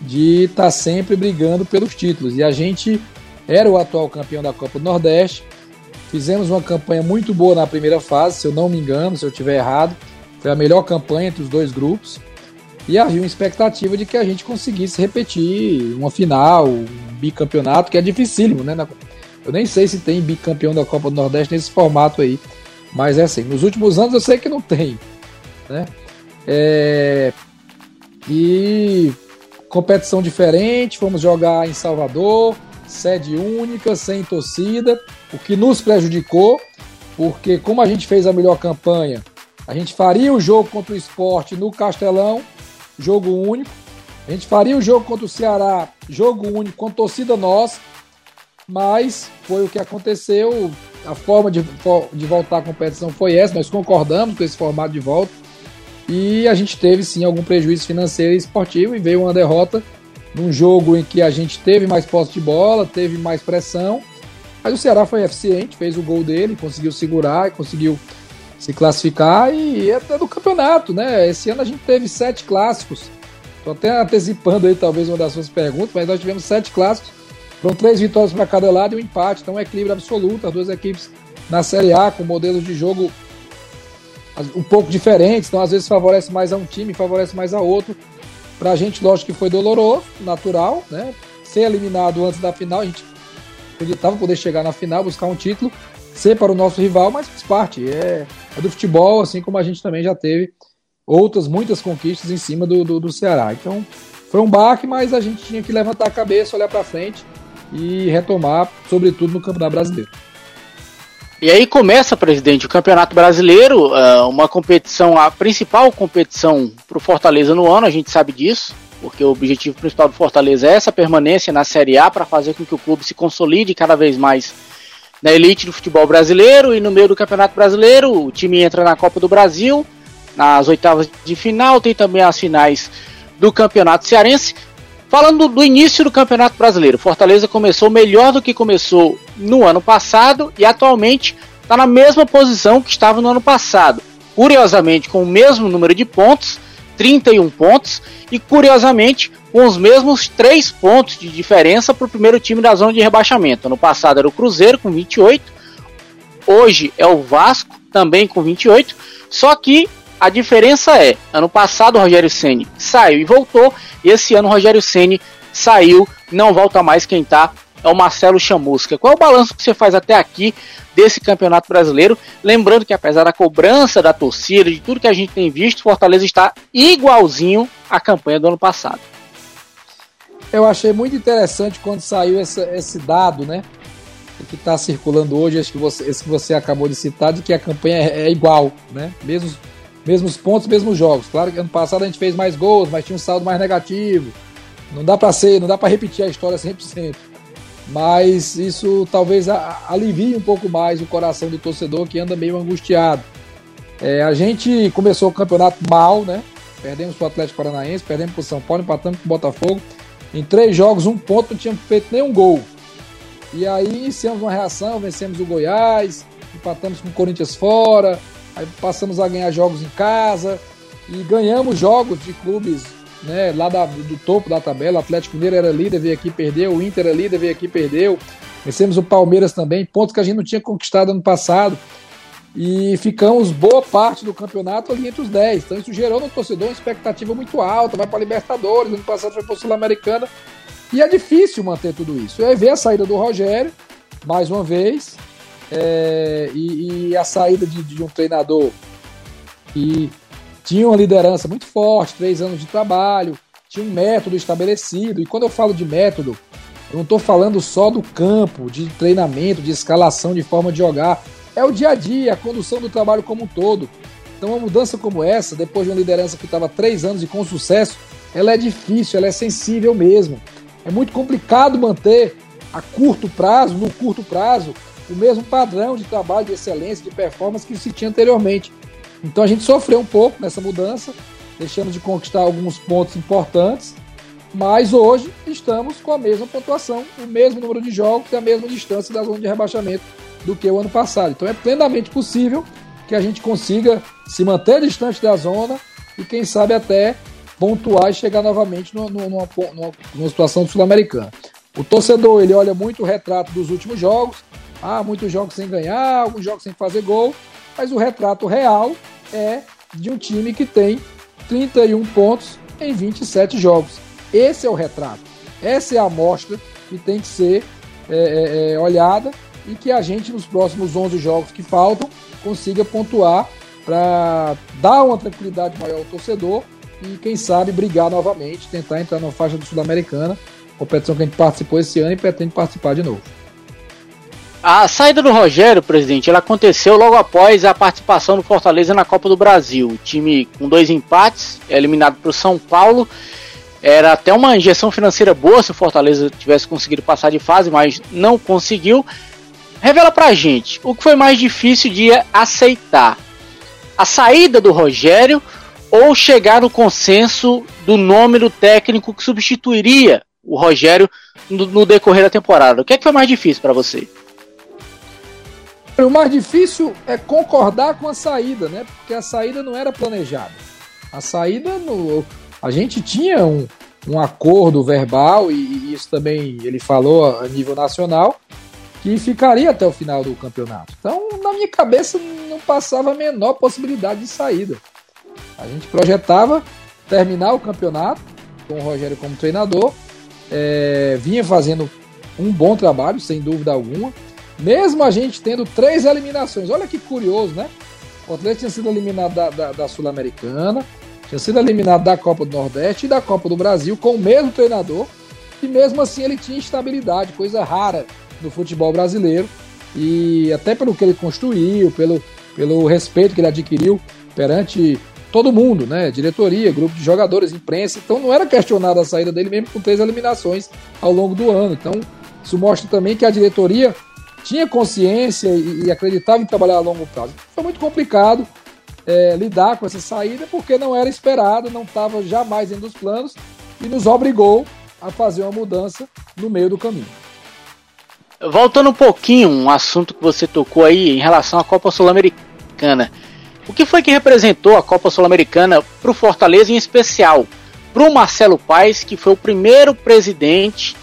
de estar tá sempre brigando pelos títulos. E a gente era o atual campeão da Copa do Nordeste. Fizemos uma campanha muito boa na primeira fase, se eu não me engano, se eu estiver errado. Foi a melhor campanha entre os dois grupos. E havia uma expectativa de que a gente conseguisse repetir uma final, um bicampeonato, que é dificílimo, né? Eu nem sei se tem bicampeão da Copa do Nordeste nesse formato aí. Mas é assim, nos últimos anos eu sei que não tem. Né? É... E competição diferente, fomos jogar em Salvador, sede única, sem torcida, o que nos prejudicou, porque como a gente fez a melhor campanha, a gente faria o jogo contra o esporte no Castelão, jogo único. A gente faria o jogo contra o Ceará, jogo único, com torcida nossa, mas foi o que aconteceu. A forma de, de voltar à competição foi essa, nós concordamos com esse formato de volta. E a gente teve sim algum prejuízo financeiro e esportivo e veio uma derrota num jogo em que a gente teve mais posse de bola, teve mais pressão. Mas o Ceará foi eficiente, fez o gol dele, conseguiu segurar conseguiu se classificar e até do campeonato, né? Esse ano a gente teve sete clássicos. Estou até antecipando aí talvez uma das suas perguntas, mas nós tivemos sete clássicos. Foram três vitórias para cada lado e um empate. Então, um equilíbrio absoluto. As duas equipes na Série A com modelos de jogo um pouco diferentes. Então, às vezes, favorece mais a um time, favorece mais a outro. Para a gente, lógico que foi doloroso, natural, né? Ser eliminado antes da final, a gente acreditava poder chegar na final, buscar um título ser para o nosso rival, mas faz parte. É, é, do futebol, assim como a gente também já teve outras, muitas conquistas em cima do, do, do Ceará. Então, foi um baque, mas a gente tinha que levantar a cabeça, olhar para frente e retomar, sobretudo no Campeonato Brasileiro. E aí começa, presidente, o Campeonato Brasileiro, é, uma competição, a principal competição para o Fortaleza no ano, a gente sabe disso, porque o objetivo principal do Fortaleza é essa permanência na Série A para fazer com que o clube se consolide cada vez mais na elite do futebol brasileiro e no meio do Campeonato Brasileiro o time entra na Copa do Brasil, nas oitavas de final, tem também as finais do Campeonato Cearense. Falando do início do Campeonato Brasileiro, Fortaleza começou melhor do que começou no ano passado e atualmente está na mesma posição que estava no ano passado. Curiosamente, com o mesmo número de pontos, 31 pontos, e curiosamente com os mesmos 3 pontos de diferença para o primeiro time da zona de rebaixamento. No passado era o Cruzeiro com 28, hoje é o Vasco também com 28, só que a diferença é, ano passado o Rogério Ceni saiu e voltou, e esse ano o Rogério Ceni saiu, não volta mais quem está é o Marcelo Chamusca. Qual é o balanço que você faz até aqui desse Campeonato Brasileiro? Lembrando que apesar da cobrança da torcida, de tudo que a gente tem visto, Fortaleza está igualzinho à campanha do ano passado. Eu achei muito interessante quando saiu essa, esse dado, né? Que está circulando hoje, acho que você, esse que você acabou de citar, de que a campanha é, é igual, né? Mesmos, mesmos pontos, mesmos jogos. Claro que ano passado a gente fez mais gols, mas tinha um saldo mais negativo. Não dá para ser, não dá para repetir a história 100% mas isso talvez alivie um pouco mais o coração do torcedor que anda meio angustiado. É, a gente começou o campeonato mal, né? Perdemos para o Atlético Paranaense, perdemos para o São Paulo, empatamos com o Botafogo. Em três jogos, um ponto, não tínhamos feito nenhum gol. E aí iniciamos uma reação, vencemos o Goiás, empatamos com o Corinthians fora, aí passamos a ganhar jogos em casa e ganhamos jogos de clubes né, lá da, do topo da tabela. O Atlético Mineiro era líder, veio aqui perdeu. O Inter era líder, veio aqui perdeu. Vencemos o Palmeiras também, pontos que a gente não tinha conquistado ano passado. E ficamos boa parte do campeonato ali entre os 10. Então isso gerou no torcedor uma expectativa muito alta. Vai para Libertadores, ano passado foi para Sul-Americana. E é difícil manter tudo isso. E aí ver a saída do Rogério, mais uma vez, é, e, e, a saída de, de um treinador que tinha uma liderança muito forte, três anos de trabalho, tinha um método estabelecido. E quando eu falo de método, eu não estou falando só do campo, de treinamento, de escalação, de forma de jogar. É o dia a dia, a condução do trabalho como um todo. Então, uma mudança como essa, depois de uma liderança que estava três anos e com sucesso, ela é difícil, ela é sensível mesmo. É muito complicado manter a curto prazo, no curto prazo, o mesmo padrão de trabalho, de excelência, de performance que se tinha anteriormente. Então a gente sofreu um pouco nessa mudança, deixamos de conquistar alguns pontos importantes, mas hoje estamos com a mesma pontuação, o mesmo número de jogos e a mesma distância da zona de rebaixamento do que o ano passado. Então é plenamente possível que a gente consiga se manter distante da zona e quem sabe até pontuar e chegar novamente numa, numa, numa, numa situação sul-americana. O torcedor ele olha muito o retrato dos últimos jogos, ah, muitos jogos sem ganhar, alguns jogos sem fazer gol, mas o retrato real é de um time que tem 31 pontos em 27 jogos. Esse é o retrato. Essa é a amostra que tem que ser é, é, é olhada e que a gente, nos próximos 11 jogos que faltam, consiga pontuar para dar uma tranquilidade maior ao torcedor e, quem sabe, brigar novamente, tentar entrar na faixa do Sul-Americana, competição que a gente participou esse ano e pretende participar de novo. A saída do Rogério, presidente, ela aconteceu logo após a participação do Fortaleza na Copa do Brasil. O time com dois empates, é eliminado para o São Paulo. Era até uma injeção financeira boa se o Fortaleza tivesse conseguido passar de fase, mas não conseguiu. Revela pra gente o que foi mais difícil de aceitar: a saída do Rogério ou chegar no consenso do nome do técnico que substituiria o Rogério no, no decorrer da temporada? O que, é que foi mais difícil para você? O mais difícil é concordar com a saída, né? Porque a saída não era planejada. A saída, no, a gente tinha um, um acordo verbal, e, e isso também ele falou a nível nacional, que ficaria até o final do campeonato. Então, na minha cabeça, não passava a menor possibilidade de saída. A gente projetava terminar o campeonato com o Rogério como treinador, é, vinha fazendo um bom trabalho, sem dúvida alguma. Mesmo a gente tendo três eliminações. Olha que curioso, né? O Atlético tinha sido eliminado da, da, da Sul-Americana, tinha sido eliminado da Copa do Nordeste e da Copa do Brasil com o mesmo treinador. E mesmo assim ele tinha estabilidade, coisa rara no futebol brasileiro. E até pelo que ele construiu, pelo, pelo respeito que ele adquiriu perante todo mundo, né? Diretoria, grupo de jogadores, imprensa. Então não era questionada a saída dele mesmo com três eliminações ao longo do ano. Então isso mostra também que a diretoria tinha consciência e, e acreditava em trabalhar a longo prazo. Foi muito complicado é, lidar com essa saída porque não era esperado, não estava jamais dentro dos planos e nos obrigou a fazer uma mudança no meio do caminho. Voltando um pouquinho, um assunto que você tocou aí em relação à Copa Sul-Americana. O que foi que representou a Copa Sul-Americana para o Fortaleza em especial? Para o Marcelo Paes, que foi o primeiro presidente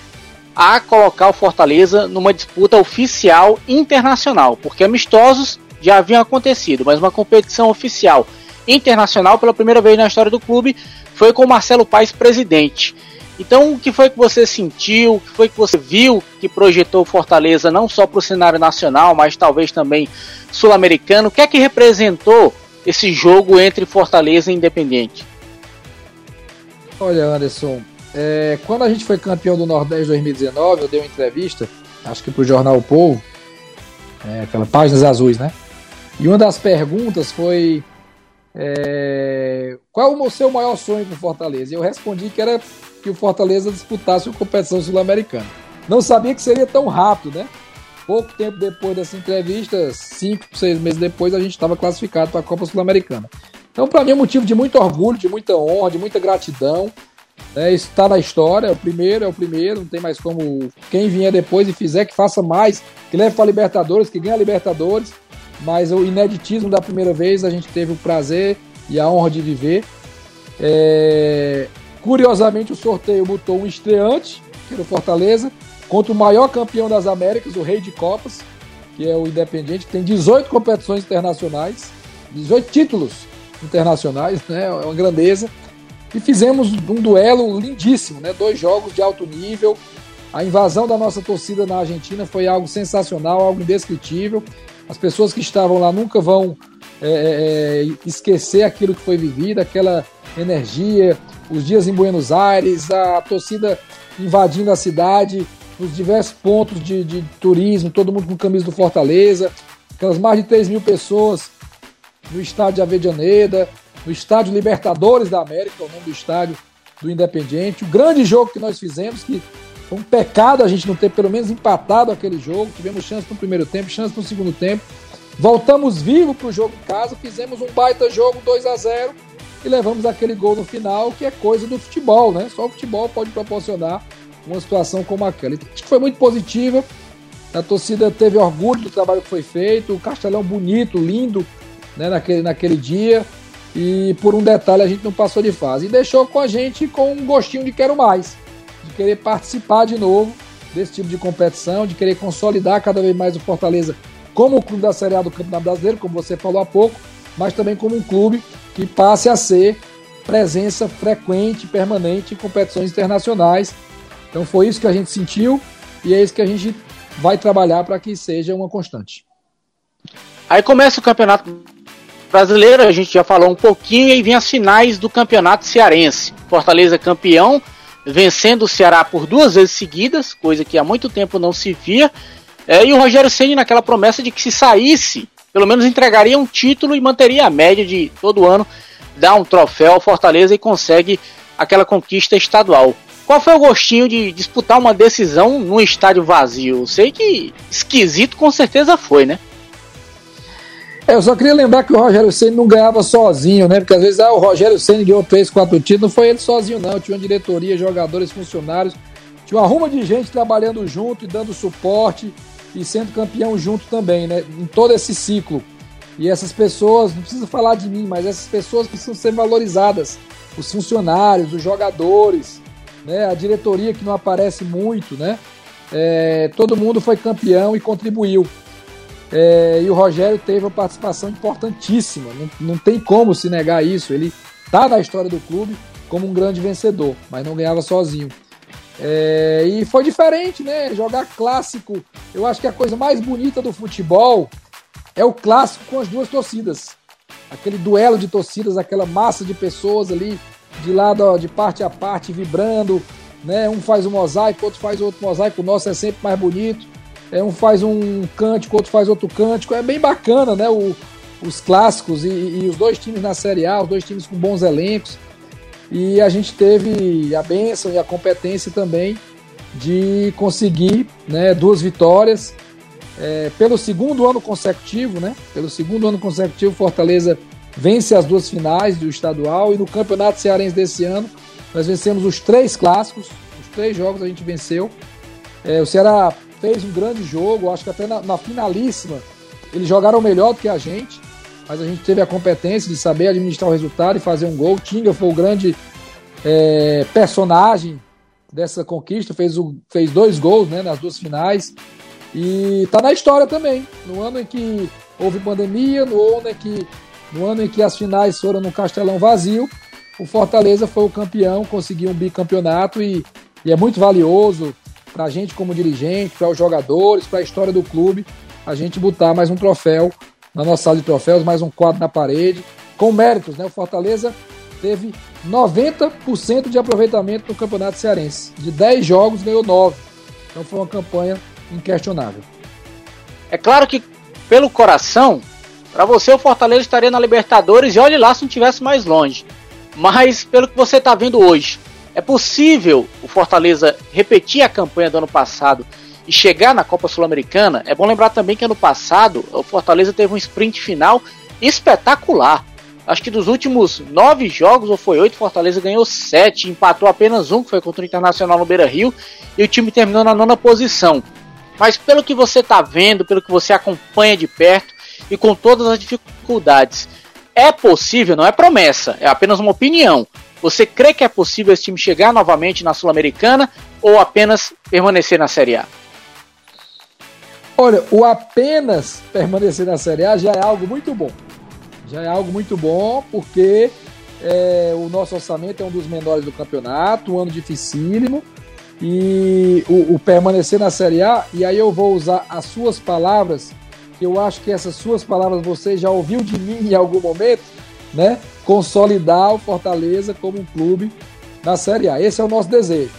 a colocar o Fortaleza numa disputa oficial internacional, porque amistosos já haviam acontecido, mas uma competição oficial internacional pela primeira vez na história do clube foi com Marcelo Paes presidente. Então, o que foi que você sentiu, o que foi que você viu que projetou Fortaleza não só para o cenário nacional, mas talvez também sul-americano? O que é que representou esse jogo entre Fortaleza e Independente? Olha, Anderson, é, quando a gente foi campeão do Nordeste 2019, eu dei uma entrevista, acho que para o jornal o Povo, é, aquela Páginas Azuis, né? E uma das perguntas foi é, qual o seu maior sonho com o Fortaleza? E eu respondi que era que o Fortaleza disputasse a competição sul-americana. Não sabia que seria tão rápido, né? Pouco tempo depois dessa entrevista, cinco, seis meses depois, a gente estava classificado para a Copa Sul-Americana. Então, para mim, é um motivo de muito orgulho, de muita honra, de muita gratidão. É, está na história, é o primeiro é o primeiro, não tem mais como quem vier depois e fizer que faça mais, que leve para a Libertadores, que ganhe a Libertadores, mas o ineditismo da primeira vez a gente teve o prazer e a honra de viver. É... Curiosamente, o sorteio botou um estreante, que era o Fortaleza, contra o maior campeão das Américas, o Rei de Copas, que é o Independiente, que tem 18 competições internacionais, 18 títulos internacionais, né? É uma grandeza e fizemos um duelo lindíssimo, né? Dois jogos de alto nível. A invasão da nossa torcida na Argentina foi algo sensacional, algo indescritível. As pessoas que estavam lá nunca vão é, é, é esquecer aquilo que foi vivido, aquela energia, os dias em Buenos Aires, a torcida invadindo a cidade, nos diversos pontos de, de turismo, todo mundo com camisa do Fortaleza, aquelas mais de 3 mil pessoas no estádio de Avejaneda, no estádio Libertadores da América, o nome do estádio do Independiente. O grande jogo que nós fizemos, que foi um pecado a gente não ter pelo menos empatado aquele jogo. Tivemos chance no primeiro tempo, chance no segundo tempo. Voltamos vivo para o jogo em casa, fizemos um baita jogo 2 a 0 e levamos aquele gol no final, que é coisa do futebol, né? Só o futebol pode proporcionar uma situação como aquela. Então, acho que foi muito positiva. A torcida teve orgulho do trabalho que foi feito, o Castelão bonito, lindo, né, naquele, naquele dia. E por um detalhe a gente não passou de fase. E deixou com a gente com um gostinho de quero mais, de querer participar de novo desse tipo de competição, de querer consolidar cada vez mais o Fortaleza como o clube da Série A do Campeonato Brasileiro, como você falou há pouco, mas também como um clube que passe a ser presença frequente, permanente em competições internacionais. Então foi isso que a gente sentiu e é isso que a gente vai trabalhar para que seja uma constante. Aí começa o Campeonato Brasileiro, a gente já falou um pouquinho, e aí vem as finais do Campeonato Cearense. Fortaleza campeão, vencendo o Ceará por duas vezes seguidas, coisa que há muito tempo não se via. É, e o Rogério Ceni naquela promessa de que se saísse, pelo menos entregaria um título e manteria a média de todo ano dar um troféu ao Fortaleza e consegue aquela conquista estadual. Qual foi o gostinho de disputar uma decisão num estádio vazio? Sei que esquisito com certeza foi, né? É, eu só queria lembrar que o Rogério Senna não ganhava sozinho, né? Porque às vezes ah, o Rogério Senna ganhou três, quatro títulos, não foi ele sozinho, não. Tinha uma diretoria, jogadores, funcionários, tinha uma ruma de gente trabalhando junto e dando suporte e sendo campeão junto também, né? Em todo esse ciclo. E essas pessoas, não precisa falar de mim, mas essas pessoas precisam ser valorizadas. Os funcionários, os jogadores, né? A diretoria que não aparece muito, né? É, todo mundo foi campeão e contribuiu. É, e o Rogério teve uma participação importantíssima. Não, não tem como se negar isso. Ele está na história do clube como um grande vencedor, mas não ganhava sozinho. É, e foi diferente, né? Jogar clássico. Eu acho que a coisa mais bonita do futebol é o clássico com as duas torcidas. Aquele duelo de torcidas, aquela massa de pessoas ali, de lado, de parte a parte, vibrando. Né? Um faz um mosaico, outro faz outro mosaico. O nosso é sempre mais bonito. É, um faz um cântico, outro faz outro cântico. É bem bacana, né? O, os clássicos e, e, os dois times na Série A, os dois times com bons elencos. E a gente teve a bênção e a competência também de conseguir né, duas vitórias é, pelo segundo ano consecutivo, né? Pelo segundo ano consecutivo, Fortaleza vence as duas finais do estadual e no Campeonato Cearense desse ano nós vencemos os três clássicos, os três jogos a gente venceu. É, o Ceará fez um grande jogo, acho que até na, na finalíssima eles jogaram melhor do que a gente mas a gente teve a competência de saber administrar o resultado e fazer um gol. Tinga foi o grande é, personagem dessa conquista, fez, o, fez dois gols né, nas duas finais. E está na história também. No ano em que houve pandemia, no ano em que, no ano em que as finais foram no Castelão vazio, o Fortaleza foi o campeão, conseguiu um bicampeonato e, e é muito valioso para a gente como dirigente, para os jogadores, para a história do clube, a gente botar mais um troféu na nossa sala de troféus, mais um quadro na parede, com méritos, né? O Fortaleza teve 90% de aproveitamento no Campeonato Cearense. De 10 jogos, ganhou 9. Então foi uma campanha inquestionável. É claro que, pelo coração, para você o Fortaleza estaria na Libertadores e olhe lá se não tivesse mais longe. Mas, pelo que você está vendo hoje, é possível o Fortaleza repetir a campanha do ano passado e chegar na Copa Sul-Americana, é bom lembrar também que ano passado o Fortaleza teve um sprint final espetacular. Acho que dos últimos nove jogos, ou foi oito, Fortaleza ganhou sete, empatou apenas um, que foi contra o Internacional no Beira Rio, e o time terminou na nona posição. Mas pelo que você está vendo, pelo que você acompanha de perto, e com todas as dificuldades, é possível, não é promessa, é apenas uma opinião. Você crê que é possível esse time chegar novamente na Sul-Americana ou apenas permanecer na Série A? Olha, o apenas permanecer na Série A já é algo muito bom. Já é algo muito bom, porque é, o nosso orçamento é um dos menores do campeonato, um ano dificílimo. E o, o, permanecer na Série A, e aí eu vou usar as suas palavras, que eu acho que essas suas palavras você já ouviu de mim em algum momento, né? Consolidar o Fortaleza como um clube na Série A. Esse é o nosso desejo.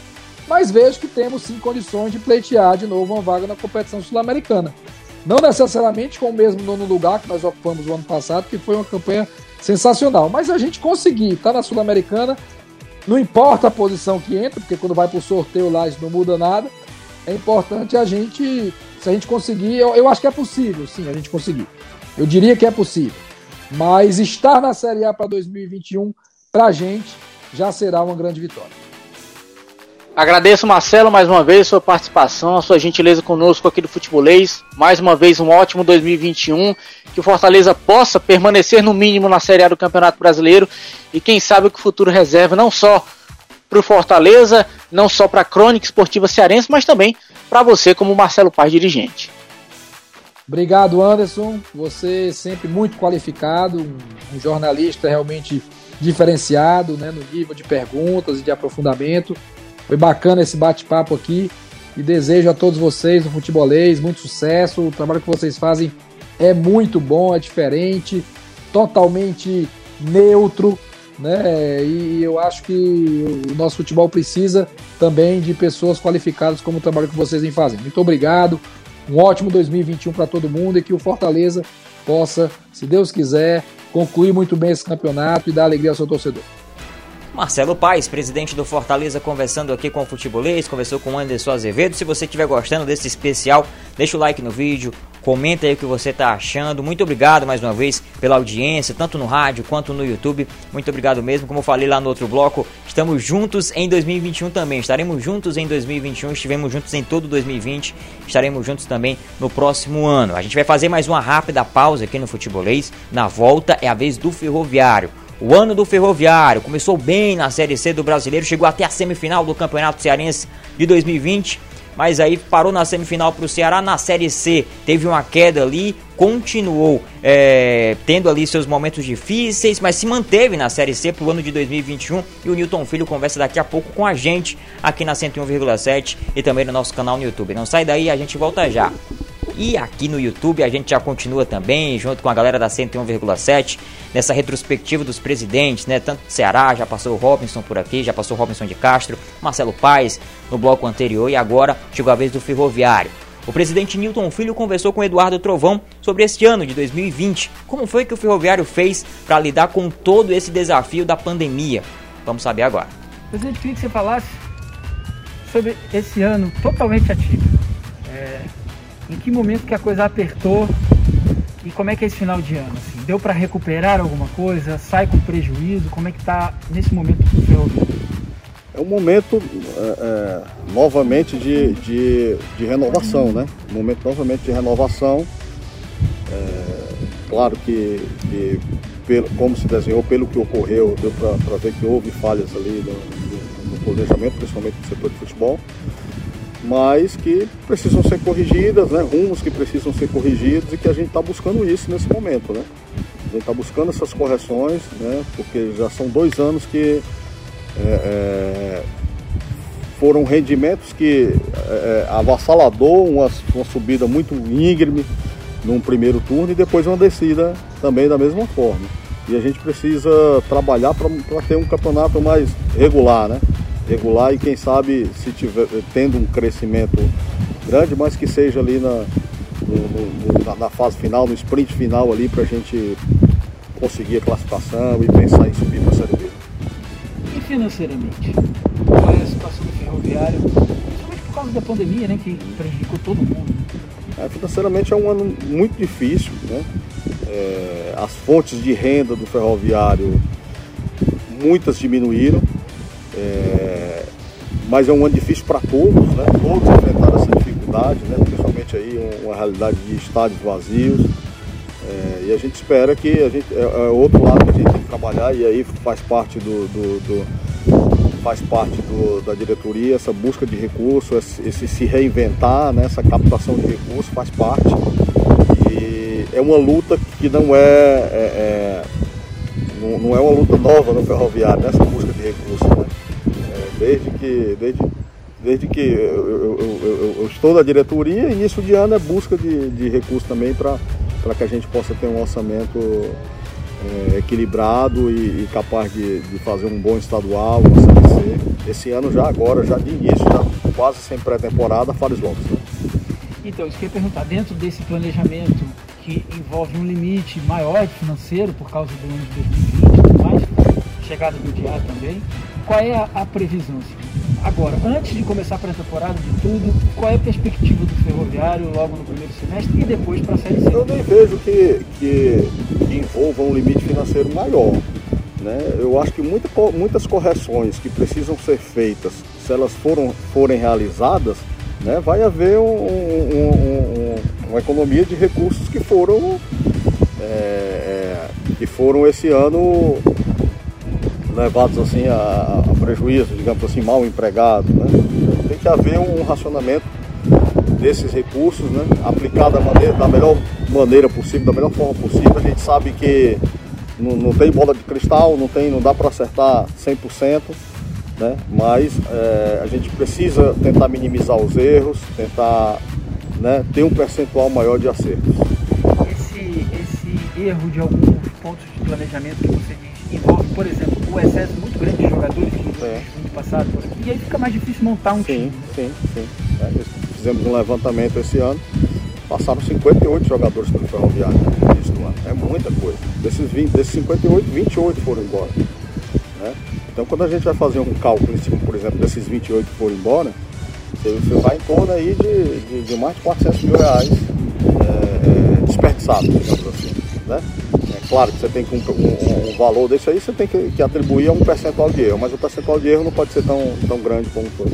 Mas vejo que temos sim condições de pleitear de novo uma vaga na competição sul-americana. Não necessariamente com o mesmo nono lugar que nós ocupamos o ano passado, que foi uma campanha sensacional. Mas a gente conseguir estar na Sul-Americana, não importa a posição que entra, porque quando vai para o sorteio lá isso não muda nada. É importante a gente, se a gente conseguir, eu, eu acho que é possível, sim, a gente conseguir. Eu diria que é possível. Mas estar na Série A para 2021, para a gente, já será uma grande vitória. Agradeço, Marcelo, mais uma vez sua participação, a sua gentileza conosco aqui do Futebolês. Mais uma vez, um ótimo 2021. Que o Fortaleza possa permanecer no mínimo na Série A do Campeonato Brasileiro. E quem sabe o que o futuro reserva, não só para o Fortaleza, não só para a Crônica Esportiva Cearense, mas também para você, como Marcelo Paz, dirigente. Obrigado, Anderson. Você sempre muito qualificado, um jornalista realmente diferenciado né, no nível de perguntas e de aprofundamento. Foi bacana esse bate-papo aqui e desejo a todos vocês no futebolês muito sucesso. O trabalho que vocês fazem é muito bom, é diferente, totalmente neutro, né? E eu acho que o nosso futebol precisa também de pessoas qualificadas como o trabalho que vocês vêm fazendo. Muito obrigado. Um ótimo 2021 para todo mundo e que o Fortaleza possa, se Deus quiser, concluir muito bem esse campeonato e dar alegria ao seu torcedor. Marcelo Paes, presidente do Fortaleza, conversando aqui com o Futebolês, conversou com o Anderson Azevedo. Se você estiver gostando desse especial, deixa o like no vídeo, comenta aí o que você está achando. Muito obrigado mais uma vez pela audiência, tanto no rádio quanto no YouTube. Muito obrigado mesmo. Como eu falei lá no outro bloco, estamos juntos em 2021 também. Estaremos juntos em 2021, estivemos juntos em todo 2020, estaremos juntos também no próximo ano. A gente vai fazer mais uma rápida pausa aqui no Futebolês. Na volta é a vez do Ferroviário. O ano do Ferroviário começou bem na Série C do Brasileiro, chegou até a semifinal do Campeonato Cearense de 2020, mas aí parou na semifinal para o Ceará. Na Série C teve uma queda ali, continuou é, tendo ali seus momentos difíceis, mas se manteve na Série C para o ano de 2021. E o Newton Filho conversa daqui a pouco com a gente aqui na 101,7 e também no nosso canal no YouTube. Não sai daí, a gente volta já. E aqui no YouTube a gente já continua também, junto com a galera da 101,7, nessa retrospectiva dos presidentes, né? Tanto do Ceará, já passou o Robinson por aqui, já passou o Robinson de Castro, Marcelo Paes no bloco anterior e agora chegou a vez do Ferroviário. O presidente Newton Filho conversou com Eduardo Trovão sobre este ano de 2020. Como foi que o Ferroviário fez para lidar com todo esse desafio da pandemia? Vamos saber agora. Presidente, queria que você falasse sobre esse ano totalmente atípico. É, em que momento que a coisa apertou e como é que é esse final de ano? Assim? Deu para recuperar alguma coisa? Sai com prejuízo? Como é que está nesse momento o Ferroviário? É um momento é, é, novamente de, de, de, renovação, né? Um momento novamente de renovação. É, claro que, que pelo, como se desenhou, pelo que ocorreu, deu para ver que houve falhas ali no, no planejamento, principalmente no setor de futebol mas que precisam ser corrigidas, né? rumos que precisam ser corrigidos e que a gente está buscando isso nesse momento. Né? A gente está buscando essas correções, né? porque já são dois anos que é, é, foram rendimentos que é, é, avassalador, uma, uma subida muito íngreme num primeiro turno e depois uma descida também da mesma forma. E a gente precisa trabalhar para ter um campeonato mais regular, né? Regular e quem sabe se tiver tendo um crescimento grande, mas que seja ali na, no, no, na, fase final, no sprint final ali para a gente conseguir a classificação e pensar em subir para a Série B. E financeiramente? Qual é a situação do ferroviário? Principalmente por causa da pandemia, né, que prejudicou todo mundo. É, financeiramente é um ano muito difícil, né? É, as fontes de renda do ferroviário muitas diminuíram. É, mas é um ano difícil para todos, né? Todos enfrentaram essa dificuldade, né? Principalmente aí uma realidade de estádios vazios. É, e a gente espera que a gente é, é, outro lado que a gente tem que trabalhar e aí faz parte do, do, do faz parte do, da diretoria essa busca de recursos, esse, esse, se reinventar, né? essa captação de recursos faz parte. E é uma luta que não é, é, é não, não, é uma luta nova no ferroviário, nessa busca de recursos. Né? Desde que, desde, desde que eu, eu, eu, eu estou na diretoria, início de ano é busca de, de recursos também para que a gente possa ter um orçamento é, equilibrado e, e capaz de, de, fazer um bom estadual, uma Série C. Esse ano já agora, já de início, já quase sem pré-temporada, Fares Lopes. Né? Então, isso que eu ia perguntar, dentro desse planejamento que envolve um limite maior financeiro por causa do ano de 2020 e tudo mais, chegada do dia também, qual é a, a previsão? Assim? Agora, antes de começar a pré-temporada de tudo, qual é a perspectiva do Ferroviário logo no primeiro semestre e depois para a Série C? Eu nem vejo que, que, que envolva um limite financeiro maior. Né? Eu acho que muita, muitas correções que precisam ser feitas, se elas foram, forem realizadas, né, vai haver um, um, um, uma economia de recursos que foram, é, é, que foram esse ano levados assim a, a, prejuízo, digamos assim, mal empregado. Né? Tem que haver um racionamento desses recursos, né? aplicado da, maneira, da melhor maneira possível, da melhor forma possível. A gente sabe que não, não tem bola de cristal, não, tem, não dá para acertar 100%, né? mas é, a gente precisa tentar minimizar os erros, tentar né, ter um percentual maior de acertos. Esse, esse erro de alguns pontos de planejamento que você diz envolve, por exemplo, o excesso muito grande de jogadores que é. passado por aqui, e aí fica mais difícil montar um sim, time. Sim, sim, é, Fizemos um levantamento esse ano, passaram 58 jogadores pelo Ferroviário no ano. É muita coisa. Desses, 20, desses 58, 28 foram embora. Né? Então quando a gente vai fazer um cálculo em cima, por exemplo, desses 28 que foram embora, você, você vai em torno aí de, de, de mais de 400 mil reais é, é, desperdiçados, digamos assim. Né? Claro que você tem que um, um, um valor desse aí, você tem que, que, atribuir a um percentual de erro, mas o percentual de erro não pode ser tão, tão grande como foi.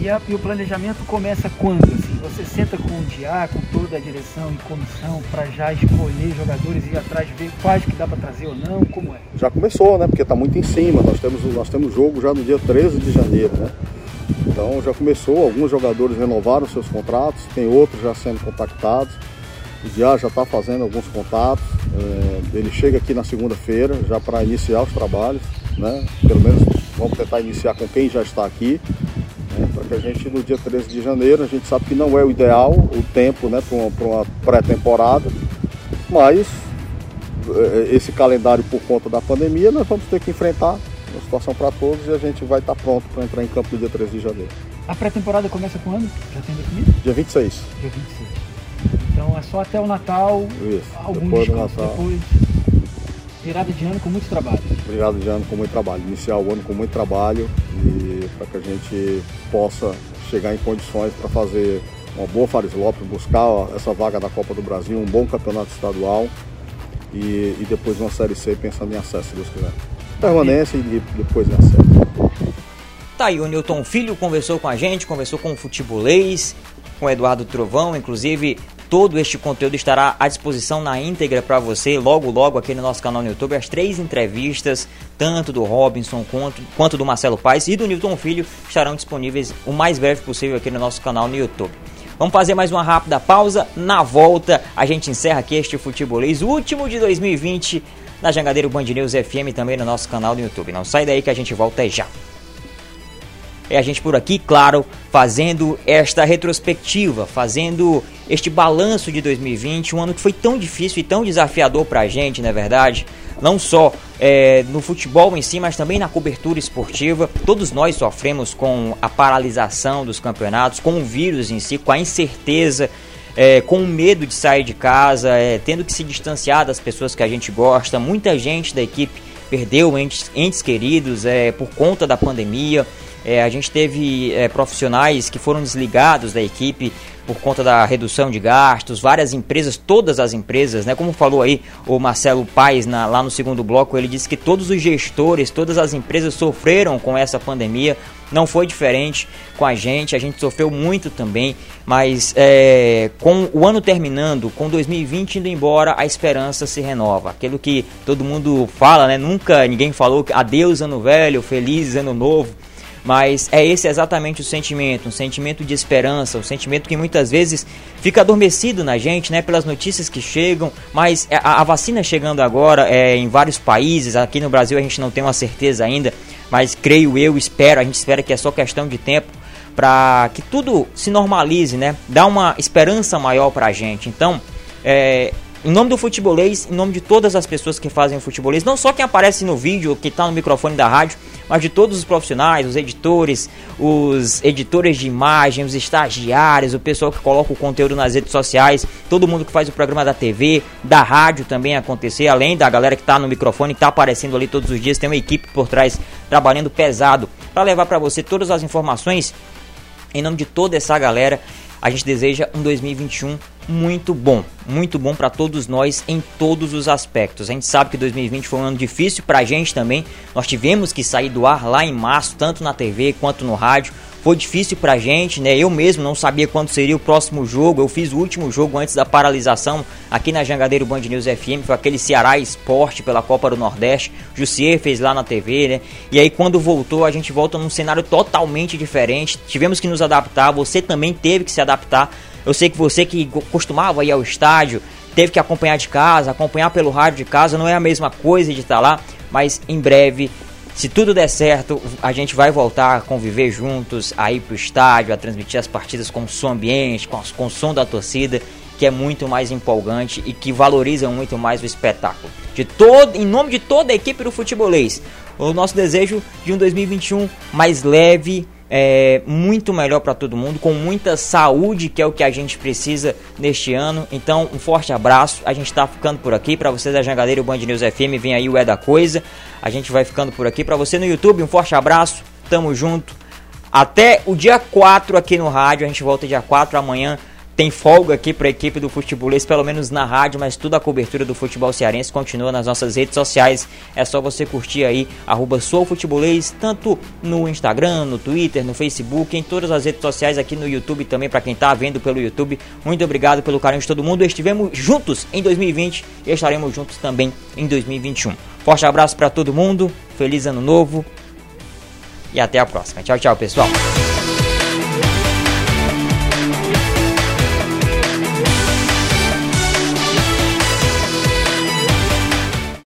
E, a, e, o planejamento começa quando? Assim, você senta com o DIA, com toda a direção e comissão, para já escolher jogadores e ir atrás, ver quais que dá para trazer ou não? Como é? Já começou, né? Porque está muito em cima. Nós temos, nós temos jogo já no dia 13 de janeiro, né? Então já começou, alguns jogadores renovaram seus contratos, tem outros já sendo contactados. O Diá já está fazendo alguns contatos. É, ele chega aqui na segunda-feira já para iniciar os trabalhos, né? Pelo menos vamos tentar iniciar com quem já está aqui. Né? Para que a gente no dia 13 de janeiro, a gente sabe que não é o ideal o tempo né, para uma, uma pré-temporada, mas é, esse calendário por conta da pandemia nós vamos ter que enfrentar uma situação para todos e a gente vai estar tá pronto para entrar em campo no dia 13 de janeiro. A pré-temporada começa quando? Já tem definido? Dia 26. Dia 26. Então é só até o Natal, Isso, algum depois descanso Natal. depois. Virada de ano com muito trabalho. Virada de ano com muito trabalho. Iniciar o ano com muito trabalho e para que a gente possa chegar em condições para fazer uma boa Fares Lopes, buscar essa vaga da Copa do Brasil, um bom campeonato estadual e, e depois uma Série C pensando em acesso, se Deus quiser. Permanência e depois em acesso. Tá aí, o Newton Filho conversou com a gente, conversou com o futebolês, com o Eduardo Trovão, inclusive todo este conteúdo estará à disposição na íntegra para você logo logo aqui no nosso canal no YouTube. As três entrevistas, tanto do Robinson quanto, quanto do Marcelo Paes e do Newton Filho, estarão disponíveis o mais breve possível aqui no nosso canal no YouTube. Vamos fazer mais uma rápida pausa. Na volta, a gente encerra aqui este futebolês, último de 2020, na Jangadeiro Band News FM também no nosso canal no YouTube. Não sai daí que a gente volta já. É a gente por aqui, claro, fazendo esta retrospectiva, fazendo este balanço de 2020, um ano que foi tão difícil e tão desafiador para a gente, não é verdade? Não só é, no futebol em si, mas também na cobertura esportiva. Todos nós sofremos com a paralisação dos campeonatos, com o vírus em si, com a incerteza é, com medo de sair de casa, é, tendo que se distanciar das pessoas que a gente gosta. Muita gente da equipe perdeu entes, entes queridos é, por conta da pandemia. É, a gente teve é, profissionais que foram desligados da equipe por conta da redução de gastos, várias empresas, todas as empresas, né? Como falou aí o Marcelo Paes na, lá no segundo bloco, ele disse que todos os gestores, todas as empresas sofreram com essa pandemia. Não foi diferente com a gente, a gente sofreu muito também, mas é, com o ano terminando, com 2020 indo embora, a esperança se renova. Aquilo que todo mundo fala, né? Nunca ninguém falou adeus ano velho, feliz ano novo mas é esse exatamente o sentimento, um sentimento de esperança, um sentimento que muitas vezes fica adormecido na gente, né, pelas notícias que chegam, mas é, a, a vacina chegando agora é, em vários países, aqui no Brasil a gente não tem uma certeza ainda, mas creio eu, espero, a gente espera que é só questão de tempo para que tudo se normalize, né, dá uma esperança maior para a gente. Então, é, Em nome do futebolês, em nome de todas as pessoas que fazem o futebolês, não só quem aparece no vídeo, que está no microfone da rádio, mas de todos os profissionais, os editores, os editores de imagem, os estagiários, o pessoal que coloca o conteúdo nas redes sociais, todo mundo que faz o programa da TV, da rádio também acontecer, além da galera que está no microfone, que está aparecendo ali todos os dias, tem uma equipe por trás trabalhando pesado para levar para você todas as informações. Em nome de toda essa galera, a gente deseja um 2021 muito bom, muito bom para todos nós em todos os aspectos. A gente sabe que 2020 foi um ano difícil para a gente também. Nós tivemos que sair do ar lá em março, tanto na TV quanto no rádio. Foi difícil pra gente, né? Eu mesmo não sabia quando seria o próximo jogo. Eu fiz o último jogo antes da paralisação aqui na Jangadeiro Band News FM, foi aquele Ceará Esporte pela Copa do Nordeste. Jussier fez lá na TV, né? E aí quando voltou, a gente volta num cenário totalmente diferente. Tivemos que nos adaptar, você também teve que se adaptar. Eu sei que você que costumava ir ao estádio, teve que acompanhar de casa, acompanhar pelo rádio de casa, não é a mesma coisa de estar lá, mas em breve se tudo der certo, a gente vai voltar a conviver juntos, a ir pro estádio, a transmitir as partidas com o som ambiente, com, com o som da torcida, que é muito mais empolgante e que valoriza muito mais o espetáculo. De todo, em nome de toda a equipe do futebolês, o nosso desejo de um 2021 mais leve, é, muito melhor para todo mundo, com muita saúde, que é o que a gente precisa neste ano. Então, um forte abraço. A gente está ficando por aqui. Para vocês da Jangadeira o Band News FM, vem aí o É da Coisa. A gente vai ficando por aqui. Para você no YouTube, um forte abraço. Tamo junto. Até o dia 4 aqui no rádio. A gente volta dia 4 amanhã tem folga aqui para a equipe do futebolês, pelo menos na rádio, mas toda a cobertura do futebol cearense continua nas nossas redes sociais. É só você curtir aí, arroba tanto no Instagram, no Twitter, no Facebook, em todas as redes sociais, aqui no YouTube também, para quem está vendo pelo YouTube. Muito obrigado pelo carinho de todo mundo. Estivemos juntos em 2020 e estaremos juntos também em 2021. Forte abraço para todo mundo, feliz ano novo e até a próxima. Tchau, tchau, pessoal.